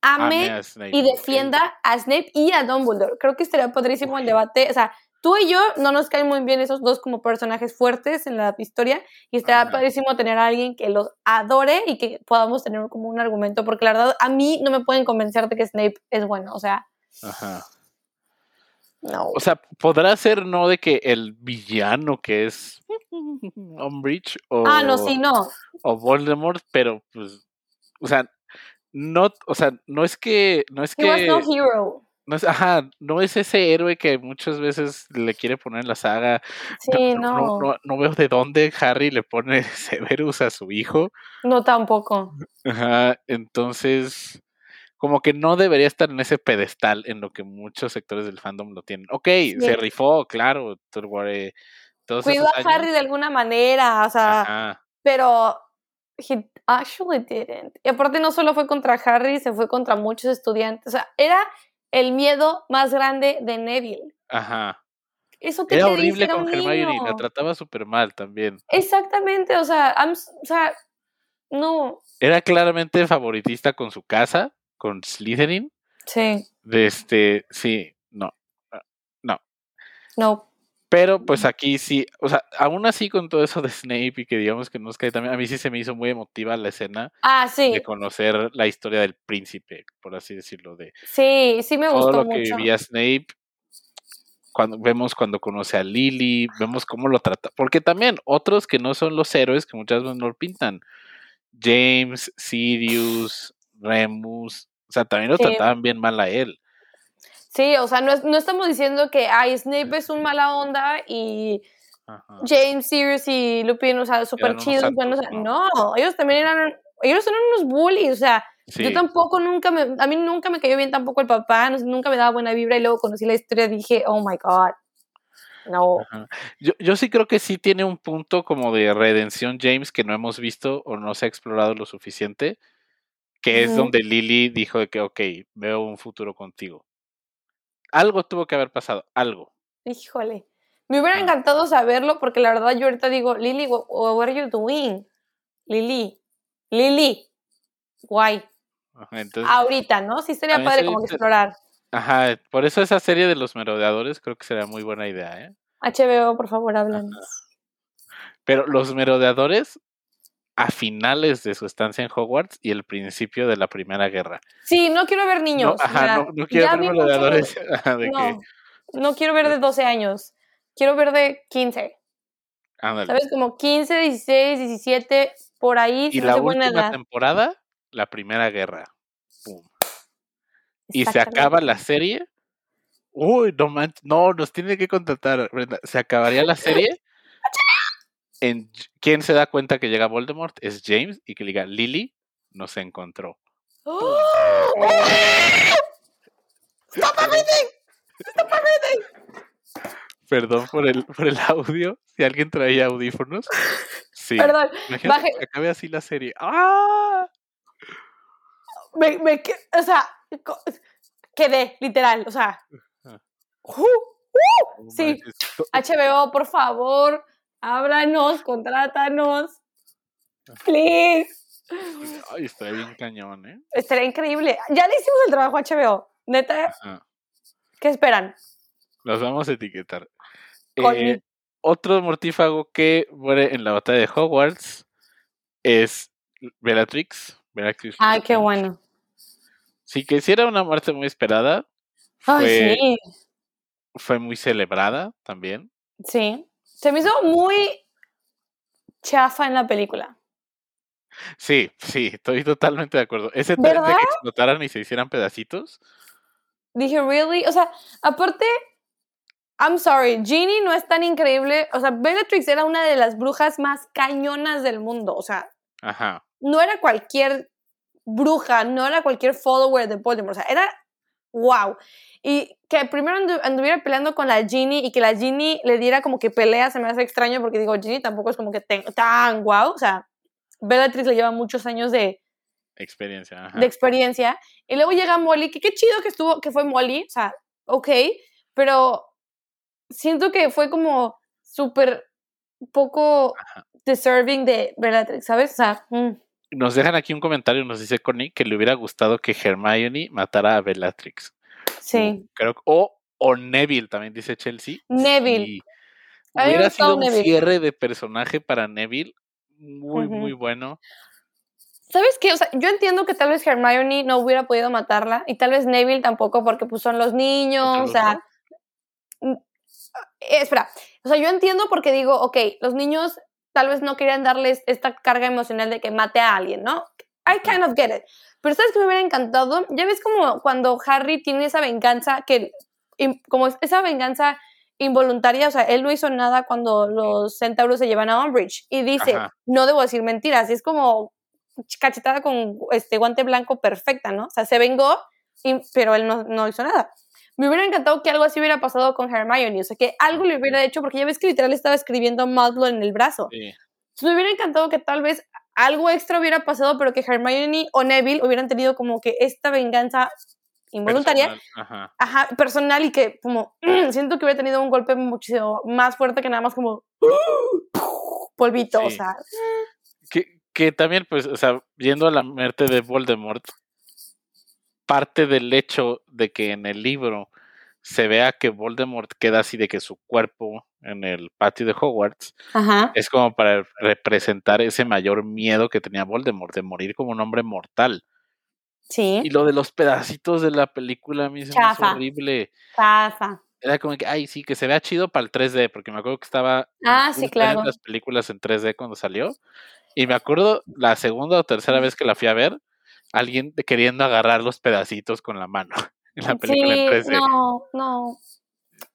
[SPEAKER 2] ame,
[SPEAKER 1] Ame a Snape,
[SPEAKER 2] y defienda a Snape y a Dumbledore. Creo que estaría padrísimo el debate. O sea, tú y yo no nos caen muy bien esos dos como personajes fuertes en la historia y estaría
[SPEAKER 1] Ajá.
[SPEAKER 2] padrísimo tener a alguien que los adore y que podamos tener como un argumento, porque la verdad a mí no me pueden convencer de que Snape es bueno. O sea,
[SPEAKER 1] Ajá.
[SPEAKER 2] No.
[SPEAKER 1] O sea, podrá ser no de que el villano que es Umbridge o,
[SPEAKER 2] ah, no, sí, no.
[SPEAKER 1] o Voldemort, pero pues, o sea, no, o sea, no es que, no es
[SPEAKER 2] He was
[SPEAKER 1] que,
[SPEAKER 2] no hero.
[SPEAKER 1] no es, ajá, no es ese héroe que muchas veces le quiere poner en la saga.
[SPEAKER 2] Sí,
[SPEAKER 1] no,
[SPEAKER 2] no.
[SPEAKER 1] no, no, no veo de dónde Harry le pone Severus a su hijo.
[SPEAKER 2] No tampoco.
[SPEAKER 1] Ajá, entonces, como que no debería estar en ese pedestal en lo que muchos sectores del fandom lo tienen. Ok, se rifó, claro, Turguare, todos
[SPEAKER 2] Cuidó a
[SPEAKER 1] años.
[SPEAKER 2] Harry de alguna manera, o sea,
[SPEAKER 1] Ajá,
[SPEAKER 2] pero he actually didn't. Y aparte no solo fue contra Harry, se fue contra muchos estudiantes. O sea, era el miedo más grande de Neville.
[SPEAKER 1] ajá.
[SPEAKER 2] Eso que
[SPEAKER 1] Era
[SPEAKER 2] te
[SPEAKER 1] horrible con Hermione, la trataba súper mal también.
[SPEAKER 2] Exactamente, o sea, I'm o sea, no.
[SPEAKER 1] Era claramente favoritista con su casa, con Slytherin.
[SPEAKER 2] Sí,
[SPEAKER 1] De este, sí, no.
[SPEAKER 2] no.
[SPEAKER 1] Pero pues aquí sí, o sea, aún así con todo eso de Snape y que digamos que nos cae también, a mí sí se me hizo muy emotiva la escena
[SPEAKER 2] Ah, sí,
[SPEAKER 1] de conocer la historia del príncipe, por así decirlo, de
[SPEAKER 2] sí, sí me
[SPEAKER 1] todo
[SPEAKER 2] gustó
[SPEAKER 1] lo que vivía Snape. Cuando vemos cuando conoce a Lily, vemos cómo lo trata, porque también otros que no son los héroes que muchas veces no lo pintan, James, Sirius, Remus, o sea, también lo
[SPEAKER 2] Sí.
[SPEAKER 1] trataban bien mal a él.
[SPEAKER 2] Sí, o sea, no, es- no estamos diciendo que ay, Snape es un mala onda y
[SPEAKER 1] Ajá.
[SPEAKER 2] James, Sirius y Lupin, o sea, súper chidos,
[SPEAKER 1] santos,
[SPEAKER 2] buenos. o sea,
[SPEAKER 1] ¿no?
[SPEAKER 2] No, ellos también eran, ellos eran unos bullies, o sea,
[SPEAKER 1] Sí.
[SPEAKER 2] yo tampoco nunca me, a mí nunca me cayó bien tampoco el papá, no nunca me daba buena vibra y luego conocí la historia y dije, oh my god, no.
[SPEAKER 1] Yo, yo sí creo que sí tiene un punto como de redención James que no hemos visto o no se ha explorado lo suficiente, que es donde Lily dijo de que, ok, veo un futuro contigo. Algo tuvo que haber pasado, algo.
[SPEAKER 2] Híjole. Me hubiera
[SPEAKER 1] Ah.
[SPEAKER 2] encantado saberlo porque la verdad yo ahorita digo, Lily, what, what are you doing? Lily, Lily, guay.
[SPEAKER 1] Entonces,
[SPEAKER 2] Ahorita, ¿no? Sí sería padre como que explorar.
[SPEAKER 1] ajá, por eso esa serie de los merodeadores creo que sería muy buena idea, ¿eh?
[SPEAKER 2] HBO, por favor, háblanos.
[SPEAKER 1] Pero los merodeadores a finales de su estancia en Hogwarts y el principio de la Primera Guerra.
[SPEAKER 2] Sí, no quiero ver
[SPEAKER 1] No,
[SPEAKER 2] niños. o
[SPEAKER 1] ajá, no, no quiero ver
[SPEAKER 2] mucho-
[SPEAKER 1] de
[SPEAKER 2] No, no quiero ver de 12 años. Quiero ver de 15.
[SPEAKER 1] ándale.
[SPEAKER 2] ¿Sabes? Como 15, 16, 17, por ahí.
[SPEAKER 1] Y la
[SPEAKER 2] buena
[SPEAKER 1] última
[SPEAKER 2] edad.
[SPEAKER 1] temporada, la Primera Guerra. Pum. Y se acaba la serie. Uy, no manches, no, nos tiene que contratar, Brenda. Se acabaría la serie. En quién se da cuenta que llega Voldemort es James y que le diga Lily nos encontró.
[SPEAKER 2] ¡Oh!
[SPEAKER 1] Perdón por el, por el audio. Si alguien traía audífonos. Sí.
[SPEAKER 2] Perdón,
[SPEAKER 1] Imagínate
[SPEAKER 2] baje-
[SPEAKER 1] que acabe así la serie. ¡Ah!
[SPEAKER 2] me, me o sea, quedé, literal, o sea. ¡Uh! ¡Uh! Sí, HBO, por favor, háblanos, contrátanos. Please.
[SPEAKER 1] Ay, está bien cañón, ¿eh?
[SPEAKER 2] Estaría increíble. Ya le hicimos el trabajo a HBO. Neta,
[SPEAKER 1] Ajá.
[SPEAKER 2] ¿qué esperan?
[SPEAKER 1] Los vamos a etiquetar. Eh, otro mortífago que muere en la batalla de Hogwarts es Bellatrix. Bellatrix
[SPEAKER 2] Ay, qué bueno.
[SPEAKER 1] Sí, que sí era una muerte muy esperada.
[SPEAKER 2] Ay,
[SPEAKER 1] Fue,
[SPEAKER 2] sí,
[SPEAKER 1] fue muy celebrada también.
[SPEAKER 2] sí. Se me hizo muy chafa en la película.
[SPEAKER 1] Sí, sí, estoy totalmente de acuerdo. Ese de que explotaran y se hicieran pedacitos.
[SPEAKER 2] Dije, ¿really? O sea, aparte, I'm sorry, Ginny no es tan increíble. O sea, Bellatrix era una de las brujas más cañonas del mundo. O sea,
[SPEAKER 1] Ajá.
[SPEAKER 2] no era cualquier bruja, no era cualquier follower de Voldemort. O sea, era wow. Y que primero andu- anduviera peleando con la Ginny y que la Ginny le diera como que pelea se me hace extraño porque digo, Ginny tampoco es como que tan wow. O sea, Bellatrix le lleva muchos años de,
[SPEAKER 1] Experiencia. Ajá.
[SPEAKER 2] de experiencia. Y luego llega Molly, que qué chido que estuvo, que fue Molly, o sea, ok, pero siento que fue como súper poco deserving de Bellatrix, ¿sabes? O sea, mm,
[SPEAKER 1] Nos dejan aquí un comentario, nos dice Connie que le hubiera gustado que Hermione matara a Bellatrix.
[SPEAKER 2] Sí.
[SPEAKER 1] Creo que- o, o Neville, también dice Chelsea.
[SPEAKER 2] Neville.
[SPEAKER 1] Sí. Hubiera sido un
[SPEAKER 2] Neville.
[SPEAKER 1] cierre de personaje para Neville muy, muy bueno.
[SPEAKER 2] ¿Sabes qué? O sea, yo entiendo que tal vez Hermione no hubiera podido matarla y tal vez Neville tampoco porque pues son los niños, o sea,
[SPEAKER 1] no.
[SPEAKER 2] eh, espera, o sea, yo entiendo porque digo, ok, los niños tal vez no querían darles esta carga emocional de que mate a alguien, ¿no? I kind of get it. Pero ¿sabes que me hubiera encantado? Ya ves como cuando Harry tiene esa venganza, que como esa venganza involuntaria, o sea, él no hizo nada cuando los centauros se llevan a Umbridge y dice, no debo decir mentiras, y es como cachetada con este guante blanco perfecta, ¿no? O sea, se vengó, pero él no, no hizo nada me hubiera encantado que algo así hubiera pasado con Hermione, o sea, que algo le hubiera hecho, porque ya ves que literal estaba escribiendo Muzzle en el brazo. Sí. me hubiera encantado que tal vez algo extra hubiera pasado, pero que Hermione o Neville hubieran tenido como que esta venganza involuntaria, personal, ajá. personal y que como siento que hubiera tenido un golpe muchísimo más fuerte que nada más como polvito, o sea.
[SPEAKER 1] Que, que también, pues, o sea, viendo a la muerte de Voldemort, parte del hecho de que en el libro se vea que Voldemort queda así de que su cuerpo en el patio de Hogwarts es como para representar ese mayor miedo que tenía Voldemort de morir como un hombre mortal.
[SPEAKER 2] Sí.
[SPEAKER 1] Y lo de los pedacitos de la película a mí se me hizo horrible.
[SPEAKER 2] Chafa.
[SPEAKER 1] Era como que, ay, sí, que se vea chido para el 3D, porque me acuerdo que estaba
[SPEAKER 2] ah, sí, claro.
[SPEAKER 1] las películas en 3D cuando salió. Y me acuerdo la segunda o tercera vez que la fui a ver, alguien queriendo agarrar los pedacitos con la mano en la película
[SPEAKER 2] sí, en 3D. No, no,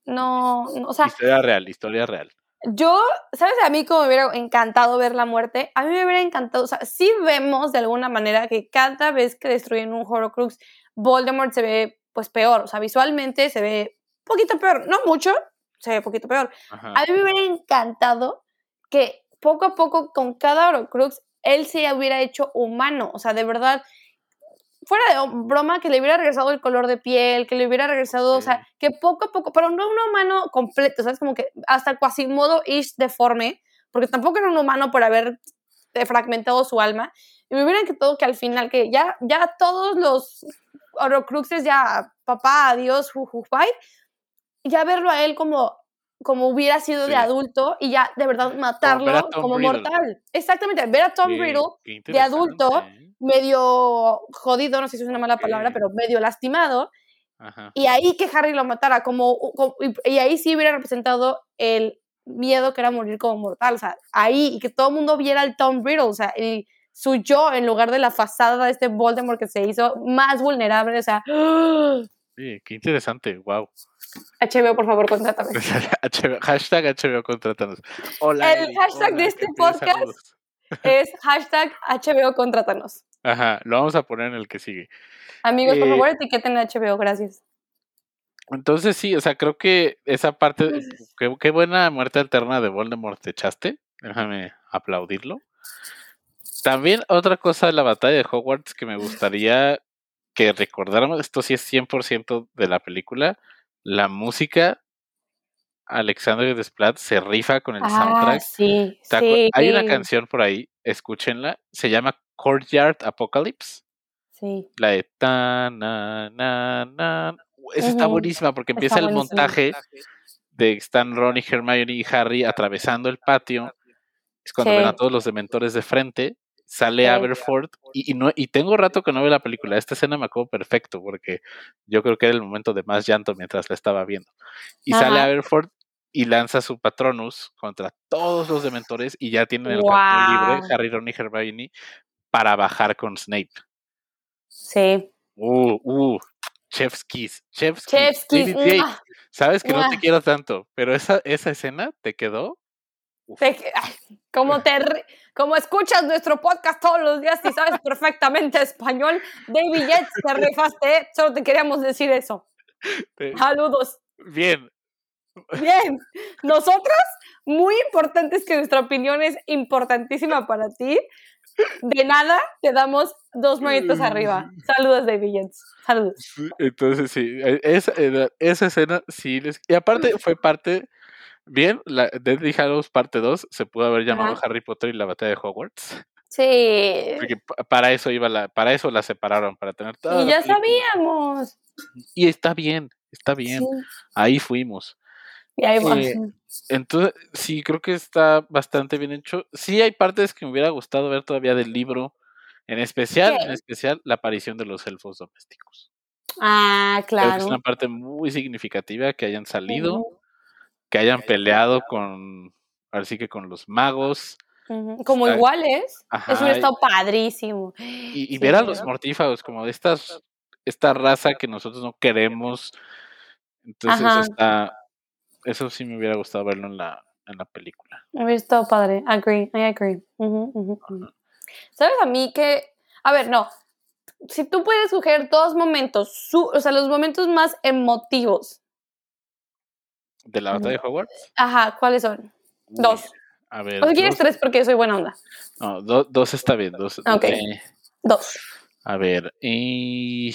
[SPEAKER 2] no, o sea.
[SPEAKER 1] Historia real, historia real.
[SPEAKER 2] Yo, ¿sabes? A mí como me hubiera encantado ver la muerte, a mí me hubiera encantado, o sea, sí vemos de alguna manera que cada vez que destruyen un Horcrux, Voldemort se ve pues peor, o sea, visualmente se ve poquito peor, no mucho, se ve poquito peor. A mí me hubiera encantado que poco a poco con cada Horcrux él se hubiera hecho humano, o sea, de verdad, fuera de broma, que le hubiera regresado el color de piel, que le hubiera regresado, o sea, que poco a poco, pero no un humano completo, ¿sabes? Como que hasta casi modo ish deforme, porque tampoco era un humano por haber fragmentado su alma. Y me hubiera encantado que al final, que ya, ya todos los Horocruxes, ya, papá, adiós, bye, ya verlo a él como como hubiera sido de adulto y ya de verdad matarlo como, mortal. Exactamente, ver a Tom Riddle de adulto medio jodido, no sé si es una mala palabra, pero medio lastimado. Y ahí que Harry lo matara, como, y ahí sí hubiera representado el miedo que era morir como mortal, o sea, ahí, y que todo el mundo viera al Tom Riddle, o sea, y su yo en lugar de la fasada de este Voldemort que se hizo más vulnerable, o sea.
[SPEAKER 1] Sí, qué interesante, wow.
[SPEAKER 2] HBO, por favor, contrátame.
[SPEAKER 1] hashtag HBO, contrátanos.
[SPEAKER 2] Hola, el hashtag de este podcast es hashtag HBO, contrátanos.
[SPEAKER 1] Ajá, lo vamos a poner en el que sigue.
[SPEAKER 2] Amigos, por eh, favor, etiqueten a HBO, gracias.
[SPEAKER 1] Entonces sí, o sea, creo que esa parte, qué, buena muerte alterna de Voldemort te echaste, déjame aplaudirlo. También otra cosa de la batalla de Hogwarts que me gustaría que recordáramos, esto sí es 100% de la película, la música Alexandre Desplat se rifa con el soundtrack.
[SPEAKER 2] Ah, sí, sí,
[SPEAKER 1] Hay una canción por ahí, escúchenla, se llama Courtyard Apocalypse.
[SPEAKER 2] Sí.
[SPEAKER 1] La de ta na na na. Esa está buenísima porque empieza el montaje de están Ron y Hermione y Harry atravesando el patio. Es cuando ven a todos los dementores de frente sale Aberford y, no, y tengo rato que no veo la película. Esta escena me acuerdo perfecto porque yo creo que era el momento de más llanto mientras la estaba viendo. Y sale Aberford y lanza su Patronus contra todos los dementores y ya tienen el campo libre, Harry, Ron y Hermione, para bajar con Snape.
[SPEAKER 2] Sí.
[SPEAKER 1] Uh, uh, Chef's Kiss. Chef's, Sabes que no te quiero tanto, pero esa, esa escena te quedó
[SPEAKER 2] como, te, como escuchas nuestro podcast todos los días y sabes perfectamente español, David Yates, te rifaste, solo te queríamos decir eso. Saludos.
[SPEAKER 1] Bien.
[SPEAKER 2] Bien. Nosotros, muy importantes que nuestra opinión es importantísima para ti. De nada, te damos dos manitos arriba. Saludos, David Yates. Saludos.
[SPEAKER 1] Entonces, sí, e, esa, esa escena, sí, y aparte fue parte Bien, la Deadly Hallows parte 2 se pudo haber llamado Harry Potter y la batalla de Hogwarts.
[SPEAKER 2] Sí.
[SPEAKER 1] Porque para eso iba la, para eso la separaron, para tener
[SPEAKER 2] Y ya sabíamos.
[SPEAKER 1] Y está bien, está bien. Ahí fuimos.
[SPEAKER 2] Y ahí vamos.
[SPEAKER 1] Eh, entonces, sí, creo que está bastante bien hecho. Sí hay partes que me hubiera gustado ver todavía del libro. En especial, en especial, la aparición de los elfos domésticos.
[SPEAKER 2] Ah, claro.
[SPEAKER 1] es una parte muy significativa que hayan salido que hayan peleado con, ahora sí que con los magos.
[SPEAKER 2] Ujú, Como
[SPEAKER 1] Está-
[SPEAKER 2] iguales.
[SPEAKER 1] Ajá,
[SPEAKER 2] Es un estado padrísimo.
[SPEAKER 1] Y, y
[SPEAKER 2] Sí,
[SPEAKER 1] ver a los mortífagos como de estas, esta raza que nosotros no queremos. Entonces está, eso sí me hubiera gustado verlo en la, en la película.
[SPEAKER 2] Hubiera estado padre. Agree, I agree. ¿Sabes a mí que... A ver, no. Si tú puedes escoger dos momentos, su- o sea, los momentos más emotivos.
[SPEAKER 1] ¿De la batalla de Hogwarts?
[SPEAKER 2] Ajá, ¿cuáles son?
[SPEAKER 1] Uy,
[SPEAKER 2] Dos.
[SPEAKER 1] A ver,
[SPEAKER 2] O si quieres
[SPEAKER 1] dos,
[SPEAKER 2] tres porque soy buena onda.
[SPEAKER 1] no, do- dos está bien. Dos,
[SPEAKER 2] Ok.
[SPEAKER 1] eh,
[SPEAKER 2] Dos.
[SPEAKER 1] a ver, y...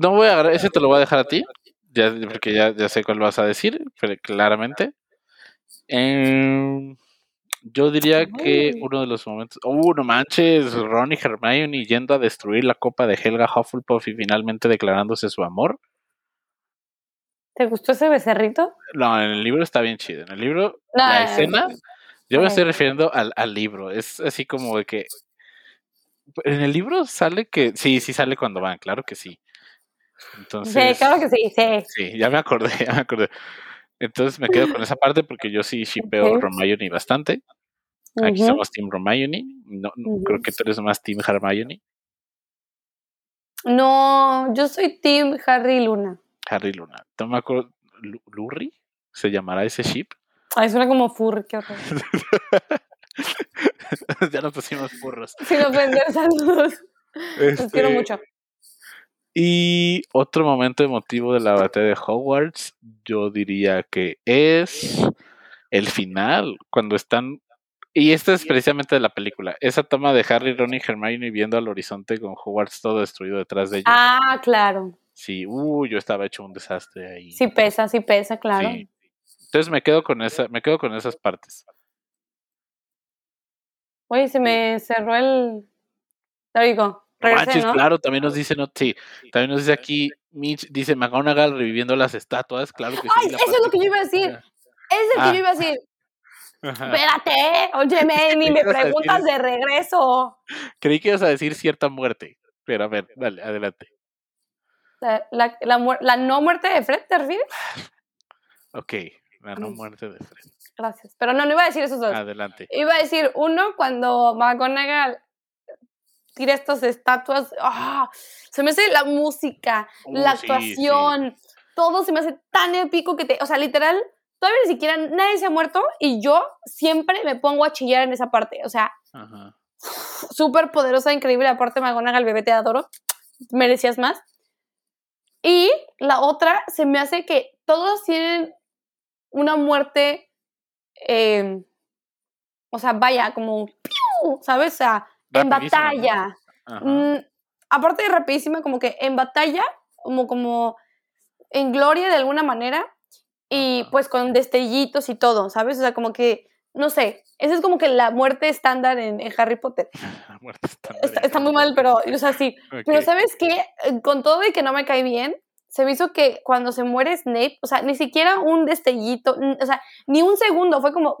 [SPEAKER 1] No voy a agarrar, ese te lo voy a dejar a ti, ya, porque ya, ya sé cuál vas a decir, pero claramente. Em, yo diría que uno de los momentos. ¡Uh, no manches! Ron y Hermione yendo a destruir la copa de Helga Hufflepuff y finalmente declarándose su amor.
[SPEAKER 2] ¿Te gustó ese becerrito?
[SPEAKER 1] No, en el libro está bien chido. En el libro,
[SPEAKER 2] No,
[SPEAKER 1] la escena, yo me estoy refiriendo al, al libro. Es así como de que. En el libro sale que. Sí, sí sale cuando van, claro que sí. Entonces.
[SPEAKER 2] Sí, claro que sí, sí.
[SPEAKER 1] Sí, ya me acordé, ya me acordé. Entonces me quedo con esa parte porque yo sí shipeo
[SPEAKER 2] Ok.
[SPEAKER 1] Hermione bastante. Aquí somos Team Hermione. No. Creo que tú eres más Team Hermione.
[SPEAKER 2] No, yo soy Team Harry Luna.
[SPEAKER 1] Harry Luna. No me acuerdo. ¿Lurry? ¿Se llamará ese ship?
[SPEAKER 2] Ay, suena como furry, qué horror.
[SPEAKER 1] ya nos pusimos burros.
[SPEAKER 2] Sin ofender, saludos. Los quiero
[SPEAKER 1] Este,
[SPEAKER 2] mucho.
[SPEAKER 1] Y otro momento emotivo de la batalla de Hogwarts, yo diría que es el final, cuando están... Y esta es precisamente de la película, esa toma de Harry, Ron y Hermione viendo al horizonte con Hogwarts todo destruido detrás de ellos.
[SPEAKER 2] Ah, claro.
[SPEAKER 1] Sí, uh, yo estaba hecho un desastre ahí.
[SPEAKER 2] Sí pesa, sí pesa, claro.
[SPEAKER 1] Sí. Entonces me quedo con esa, me quedo con esas partes.
[SPEAKER 2] Oye, se me cerró el. There you go.
[SPEAKER 1] No
[SPEAKER 2] Regresé,
[SPEAKER 1] manches,
[SPEAKER 2] ¿no?
[SPEAKER 1] claro, también nos dice, no, sí, también nos dice aquí, Mitch, dice McGonagall reviviendo las estatuas, claro que sí.
[SPEAKER 2] Ay, eso es lo que yo iba a decir. Es el
[SPEAKER 1] Ah.
[SPEAKER 2] que yo iba a decir.
[SPEAKER 1] Ajá.
[SPEAKER 2] Espérate, óyeme, ni
[SPEAKER 1] ¿Qué
[SPEAKER 2] me
[SPEAKER 1] decir?
[SPEAKER 2] preguntas de regreso.
[SPEAKER 1] Creí que ibas a decir cierta muerte, pero a ver, dale, adelante.
[SPEAKER 2] La, la, la muer- la no muerte de Fred, ¿te refieres?
[SPEAKER 1] Ok, la no
[SPEAKER 2] Mm.
[SPEAKER 1] muerte de Fred.
[SPEAKER 2] Gracias. Pero no, no iba a decir esos dos.
[SPEAKER 1] Adelante.
[SPEAKER 2] Iba a decir uno cuando McGonagall tira estas estatuas. ¡ah! Se me hace la música,
[SPEAKER 1] Uh,
[SPEAKER 2] la
[SPEAKER 1] sí, sí.
[SPEAKER 2] actuación, todo se me hace tan épico que te. O sea, literal, todavía ni siquiera nadie se ha muerto y yo siempre me pongo a chillar en esa parte. O sea, súper poderosa, increíble. Aparte, McGonagall, bebé, te adoro. Merecías más. Y la otra, se me hace que todos tienen una muerte, eh, o sea, vaya, como, ¡piu! ¿sabes? O sea, en batalla. Mm, aparte de rapidísima, como que en batalla, como, como en gloria de alguna manera, y
[SPEAKER 1] Ajá.
[SPEAKER 2] pues con destellitos y todo, ¿sabes? O sea, como que, no sé, esa es como que la muerte estándar en, en Harry Potter.
[SPEAKER 1] La muerte estándar
[SPEAKER 2] Está,
[SPEAKER 1] de
[SPEAKER 2] está muy mal, pero, o sea, sí.
[SPEAKER 1] Potter.
[SPEAKER 2] Pero. ¿sabes qué? Eh, Con todo y que no me cae bien, se me hizo que cuando se muere Snape, o sea, ni siquiera un destellito, o sea, ni un segundo, fue como,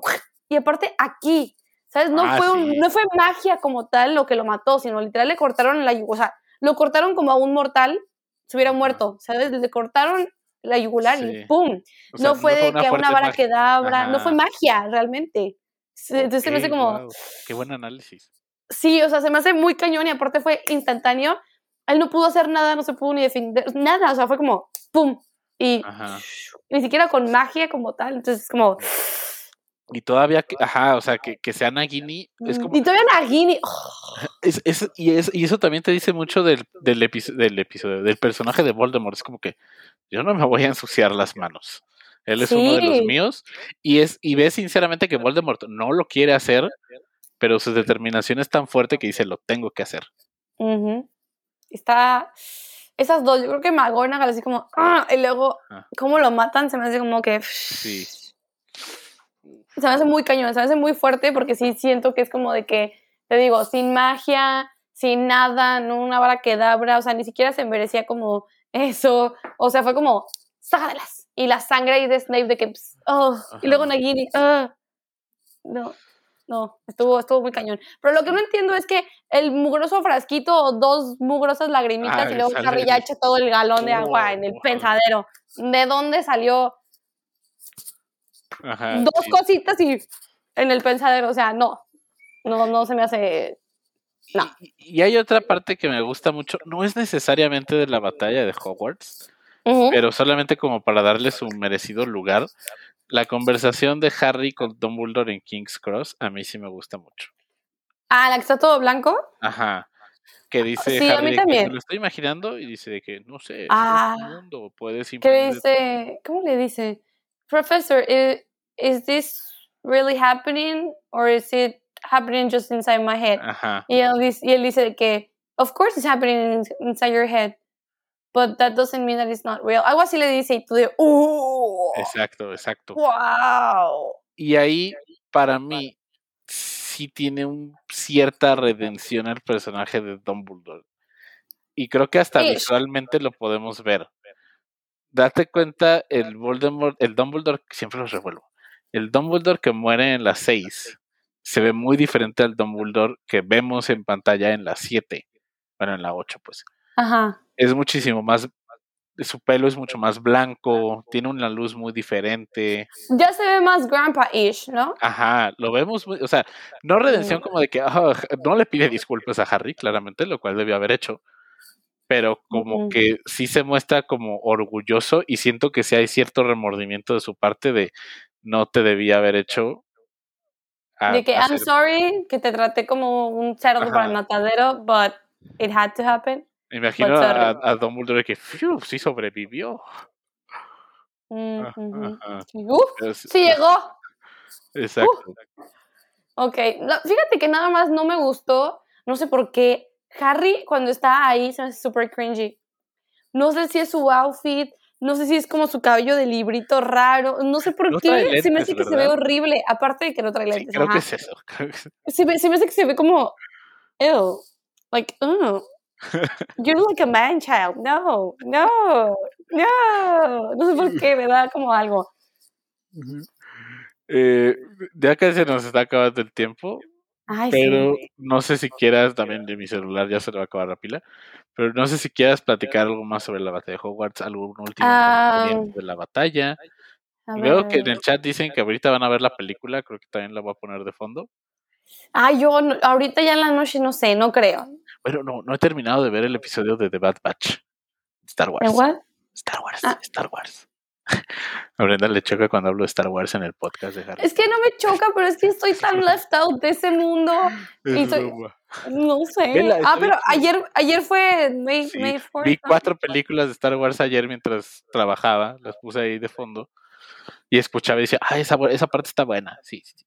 [SPEAKER 2] y aparte aquí, ¿sabes? No,
[SPEAKER 1] Ah,
[SPEAKER 2] fue, un-
[SPEAKER 1] sí.
[SPEAKER 2] no fue magia como tal lo que lo mató, sino literal le cortaron la, o sea, lo cortaron como a un mortal se hubiera muerto, ¿sabes? Le cortaron la yugular
[SPEAKER 1] Sí.
[SPEAKER 2] y ¡pum!
[SPEAKER 1] O sea,
[SPEAKER 2] no fue de que a una
[SPEAKER 1] magia.
[SPEAKER 2] quedabra, no fue magia realmente. Entonces se me hace como,
[SPEAKER 1] Qué buen análisis.
[SPEAKER 2] Sí, o sea, se me hace muy cañón y aparte fue instantáneo. Él no pudo hacer nada, no se pudo ni defender, nada, o sea, fue como ¡pum! Y
[SPEAKER 1] Ajá.
[SPEAKER 2] ni siquiera con magia como tal, entonces es como...
[SPEAKER 1] Y todavía, que, ajá, o sea, que, que sea Nagini, es como,
[SPEAKER 2] Y todavía Nagini, oh,
[SPEAKER 1] es, es- y, es, y eso también te dice mucho del, del, episodio, del episodio, del personaje de Voldemort, es como que yo no me voy a ensuciar las manos. Él es uno de los míos y es y ves sinceramente que Voldemort no lo quiere hacer, pero su determinación es tan fuerte que dice lo tengo que hacer.
[SPEAKER 2] Está... Esas dos, yo creo que McGonagall así como... ¡ah! Y luego,
[SPEAKER 1] Ah.
[SPEAKER 2] cómo lo matan, se me hace como que...
[SPEAKER 1] Sí.
[SPEAKER 2] Se me hace muy cañón, se me hace muy fuerte porque sí siento que es como de que, te digo, sin magia, sin nada, no una vara quedabra, o sea, ni siquiera se merecía como eso, o sea, fue como, sácadelas. Y la sangre ahí de Snape de que, pss, oh, y luego. Nagini, ah. no, no, estuvo, estuvo muy cañón. Pero lo que no entiendo es que el mugroso frasquito o dos mugrosas lagrimitas
[SPEAKER 1] Ah,
[SPEAKER 2] y luego Harry ya echa todo el galón de agua en el
[SPEAKER 1] Oh.
[SPEAKER 2] pensadero. ¿De dónde salió?
[SPEAKER 1] Ajá,
[SPEAKER 2] dos
[SPEAKER 1] sí.
[SPEAKER 2] cositas y en el pensadero, o sea, no, no, no se me hace, no.
[SPEAKER 1] Y, y hay otra parte que me gusta mucho, no es necesariamente de la batalla de Hogwarts, pero solamente como para darle su merecido lugar. La conversación de Harry con Dumbledore en King's Cross a mí sí me gusta mucho.
[SPEAKER 2] Ah, la que está todo blanco.
[SPEAKER 1] Ajá. Que dice
[SPEAKER 2] Sí, a mí
[SPEAKER 1] que
[SPEAKER 2] también.
[SPEAKER 1] lo estoy imaginando y dice de que no sé, es
[SPEAKER 2] Ah.
[SPEAKER 1] un mundo, puede
[SPEAKER 2] que
[SPEAKER 1] simplemente
[SPEAKER 2] dice, ¿cómo le dice? Professor, i- is, this really happening or is it happening just inside my head?
[SPEAKER 1] Ajá.
[SPEAKER 2] Y, él dice, y él dice que, of course it's happening in- inside your head, but that doesn't mean that it's not real. Algo así le dice y tú de, ¡uh!
[SPEAKER 1] Exacto, exacto.
[SPEAKER 2] ¡Wow!
[SPEAKER 1] Y ahí, para mí, sí tiene un cierta redención el personaje de Dumbledore. Y creo que hasta visualmente lo podemos ver. Date cuenta, el Voldemort, el Dumbledore, siempre los revuelvo. El Dumbledore que muere en las 6 se ve muy diferente al Dumbledore que vemos en pantalla en las 7. Bueno, en la 8, pues.
[SPEAKER 2] Ajá.
[SPEAKER 1] Es muchísimo más. Su pelo es mucho más blanco, tiene una luz muy diferente.
[SPEAKER 2] Ya se ve más grandpa-ish, ¿no?
[SPEAKER 1] Ajá, lo vemos, muy- o sea, no redención como de que no le pide disculpas a Harry, claramente, lo cual debió haber hecho, pero como que sí se muestra como orgulloso y siento que sí hay cierto remordimiento de su parte de no te debía haber hecho. a-
[SPEAKER 2] De que, I'm sorry, que te traté como un cerdo para el matadero, but it had to happen.
[SPEAKER 1] imagino a, a Dumbledore que "Fiu, sí sobrevivió.
[SPEAKER 2] Mm,
[SPEAKER 1] ajá.
[SPEAKER 2] Uf, sí llegó.
[SPEAKER 1] Exacto.
[SPEAKER 2] Ok, fíjate que nada más no me gustó, no sé por qué. Harry, cuando está ahí, se me hace súper cringy. No sé si es su outfit, no sé si es como su cabello de librito raro, no sé por
[SPEAKER 1] No
[SPEAKER 2] qué.
[SPEAKER 1] trae
[SPEAKER 2] se me
[SPEAKER 1] lentes,
[SPEAKER 2] hace que se ve
[SPEAKER 1] ¿verdad?
[SPEAKER 2] horrible, aparte de que no trae
[SPEAKER 1] Sí,
[SPEAKER 2] lentes.
[SPEAKER 1] creo que es eso. creo que es-
[SPEAKER 2] se, me, se me hace que se ve como, ew, like, oh, you're like a man child. No, no, no. No sé por qué, me da como algo.
[SPEAKER 1] Eh, ya que se nos está acabando el tiempo,
[SPEAKER 2] Ay,
[SPEAKER 1] pero
[SPEAKER 2] sí.
[SPEAKER 1] no sé si quieras, también de mi celular ya se le va a acabar la pila, pero no sé si quieras platicar algo más sobre la batalla de Hogwarts, algún último
[SPEAKER 2] Ah.
[SPEAKER 1] comentario de la batalla. Veo que en el chat dicen que ahorita van a ver la película, creo que también la voy a poner de fondo.
[SPEAKER 2] Ah, yo no- ahorita ya en la noche no sé, no creo.
[SPEAKER 1] Bueno, no, no he terminado de ver el episodio de The Bad Batch. Star Wars.
[SPEAKER 2] ¿En what?
[SPEAKER 1] Star Wars,
[SPEAKER 2] Ah.
[SPEAKER 1] Star Wars. A Brenda le choca cuando hablo de Star Wars en el podcast de Harry.
[SPEAKER 2] Es que no me choca, pero es que estoy tan left out de ese mundo.
[SPEAKER 1] Es
[SPEAKER 2] y soy-
[SPEAKER 1] broma.
[SPEAKER 2] No sé.
[SPEAKER 1] Vela,
[SPEAKER 2] ah, pero ayer, ayer fue May,
[SPEAKER 1] Sí,
[SPEAKER 2] May 4th,
[SPEAKER 1] Vi cuatro películas de Star Wars ayer mientras trabajaba, las puse ahí de fondo y escuchaba y decía, ah, esa, esa parte está buena. Sí, sí, sí.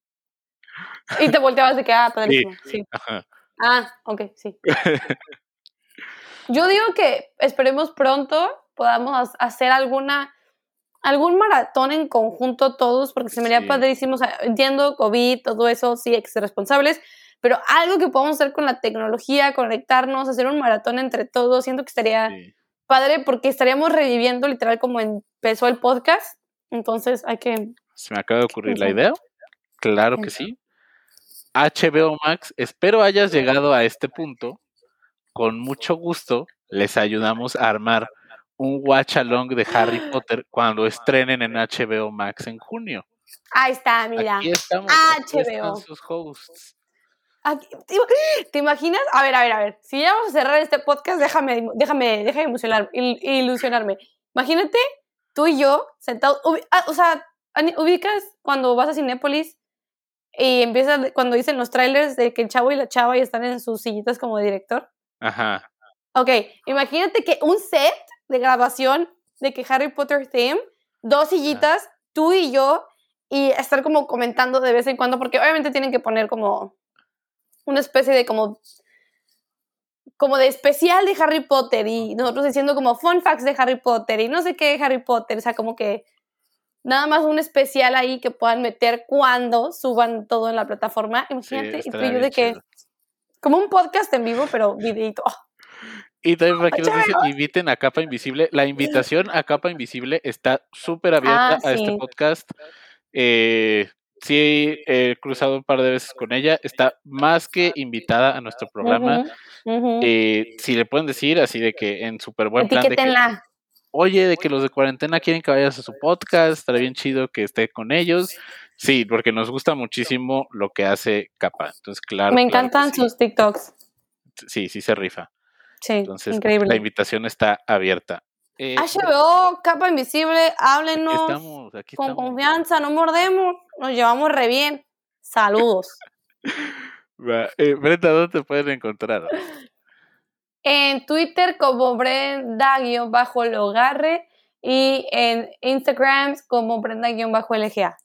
[SPEAKER 2] Y te volteabas de que, ah, padrísimo. Sí.
[SPEAKER 1] Ajá.
[SPEAKER 2] Ah, ok, sí. Yo digo que esperemos pronto podamos ha- hacer alguna algún maratón en conjunto todos, porque se me haría
[SPEAKER 1] Sí.
[SPEAKER 2] padrísimo. O sea, entiendo COVID, todo eso, sí, hay que ser responsables, pero algo que podamos hacer con la tecnología, conectarnos, hacer un maratón entre todos, siento que estaría
[SPEAKER 1] Sí.
[SPEAKER 2] padre porque estaríamos reviviendo literal como empezó el podcast. Entonces hay que.
[SPEAKER 1] Se me acaba de ocurrir la idea. Claro que sí. HBO Max, espero hayas llegado a este punto. Con mucho gusto les ayudamos a armar un watch along de Harry Potter cuando estrenen en HBO Max en junio.
[SPEAKER 2] Ahí está, mira.
[SPEAKER 1] Aquí estamos. aquí están
[SPEAKER 2] HBO.
[SPEAKER 1] sus hosts.
[SPEAKER 2] Aquí- ¿Te, imaginas? A ver, a ver, a ver. Si ya vamos a cerrar este podcast, déjame, déjame, déjame ilusionar- il- ilusionarme. Imagínate tú y yo sentados. ah, o sea, ubicas cuando vas a Cinépolis y empieza de- cuando dicen los trailers de que el chavo y la chava ya están en sus sillitas como director.
[SPEAKER 1] Ajá.
[SPEAKER 2] Ok, imagínate que un set de grabación de que Harry Potter theme, dos sillitas, tú y yo, y estar como comentando de vez en cuando, porque obviamente tienen que poner como una especie de como como de especial de Harry Potter y nosotros diciendo como fun facts de Harry Potter y no sé qué de Harry Potter, o sea, como que nada más un especial ahí que puedan meter cuando suban todo en la plataforma.
[SPEAKER 1] Sí,
[SPEAKER 2] Imagínate, y tú de que como un podcast en vivo, pero videito.
[SPEAKER 1] Y también para que nos dicen, inviten a Capa Invisible. La invitación a Capa Invisible está súper abierta
[SPEAKER 2] Ah,
[SPEAKER 1] a este podcast. Eh, sí, he cruzado un par de veces con ella. Está más que invitada a nuestro programa. Eh, si le pueden decir así de que en súper buen plan de que, oye, de que los de cuarentena quieren que vayas a su podcast, estaría bien chido que esté con ellos. Sí, porque nos gusta muchísimo lo que hace Capa. Entonces, claro.
[SPEAKER 2] Me
[SPEAKER 1] claro
[SPEAKER 2] encantan
[SPEAKER 1] sí.
[SPEAKER 2] sus TikToks.
[SPEAKER 1] Sí, sí se rifa.
[SPEAKER 2] Sí,
[SPEAKER 1] Entonces, la
[SPEAKER 2] increíble.
[SPEAKER 1] invitación está abierta. Eh,
[SPEAKER 2] HBO, capa invisible,
[SPEAKER 1] aquí
[SPEAKER 2] háblenos
[SPEAKER 1] estamos, aquí
[SPEAKER 2] con
[SPEAKER 1] estamos.
[SPEAKER 2] confianza, no mordemos, nos llevamos re bien. Saludos.
[SPEAKER 1] Eh, Brenda, ¿dónde te pueden encontrar?
[SPEAKER 2] en Twitter como Brenda-Logarre y en Instagram como Brenda-LGA.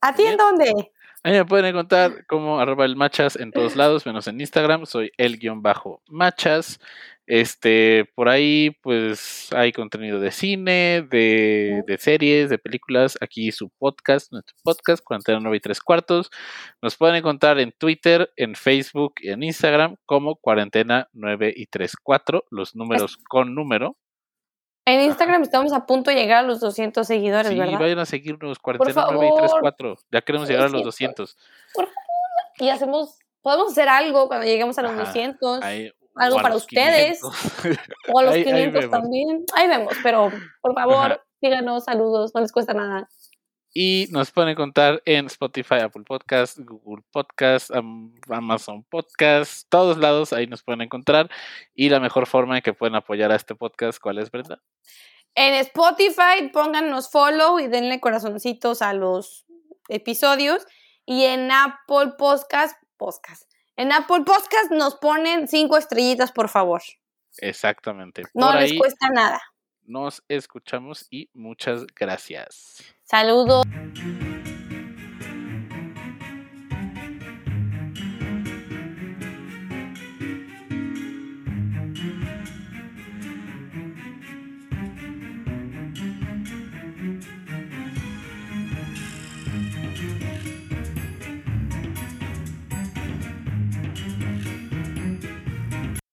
[SPEAKER 2] ¿A ti en dónde?
[SPEAKER 1] A mí me pueden encontrar como arroba el machas en todos lados, menos en Instagram. Soy el guion bajo machas. Este, por ahí, pues hay contenido de cine, de, de series, de películas. Aquí su podcast, nuestro podcast, 49 y 3 cuartos. Nos pueden encontrar en Twitter, en Facebook y en Instagram como cuarentena 9 y 3 4, los números con número.
[SPEAKER 2] En Instagram estamos a punto de llegar a los 200 seguidores,
[SPEAKER 1] Sí,
[SPEAKER 2] ¿verdad?
[SPEAKER 1] vayan a seguirnos, cuarentena 9 y 3
[SPEAKER 2] favor.
[SPEAKER 1] 4. Ya queremos llegar a los
[SPEAKER 2] 200.
[SPEAKER 1] 200.
[SPEAKER 2] Y hacemos, podemos hacer algo cuando lleguemos a los
[SPEAKER 1] Ajá,
[SPEAKER 2] 200
[SPEAKER 1] Ahí-
[SPEAKER 2] algo para ustedes.
[SPEAKER 1] 500.
[SPEAKER 2] o a los
[SPEAKER 1] ahí- ahí
[SPEAKER 2] 500
[SPEAKER 1] vemos.
[SPEAKER 2] también. Ahí vemos, pero por favor,
[SPEAKER 1] Ajá.
[SPEAKER 2] síganos, saludos, no les cuesta nada.
[SPEAKER 1] Y nos pueden contar en Spotify, Apple Podcast, Google Podcast, Am- Amazon Podcast, todos lados, ahí nos pueden encontrar. Y la mejor forma en que pueden apoyar a este podcast, ¿cuál es, Brenda?
[SPEAKER 2] En Spotify, pónganos follow y denle corazoncitos a los episodios. Y en Apple Podcast, podcast. En Apple Podcast nos ponen cinco estrellitas, por favor.
[SPEAKER 1] Exactamente.
[SPEAKER 2] No
[SPEAKER 1] Por
[SPEAKER 2] les
[SPEAKER 1] ahí
[SPEAKER 2] cuesta nada.
[SPEAKER 1] nos escuchamos y muchas gracias.
[SPEAKER 2] Saludos.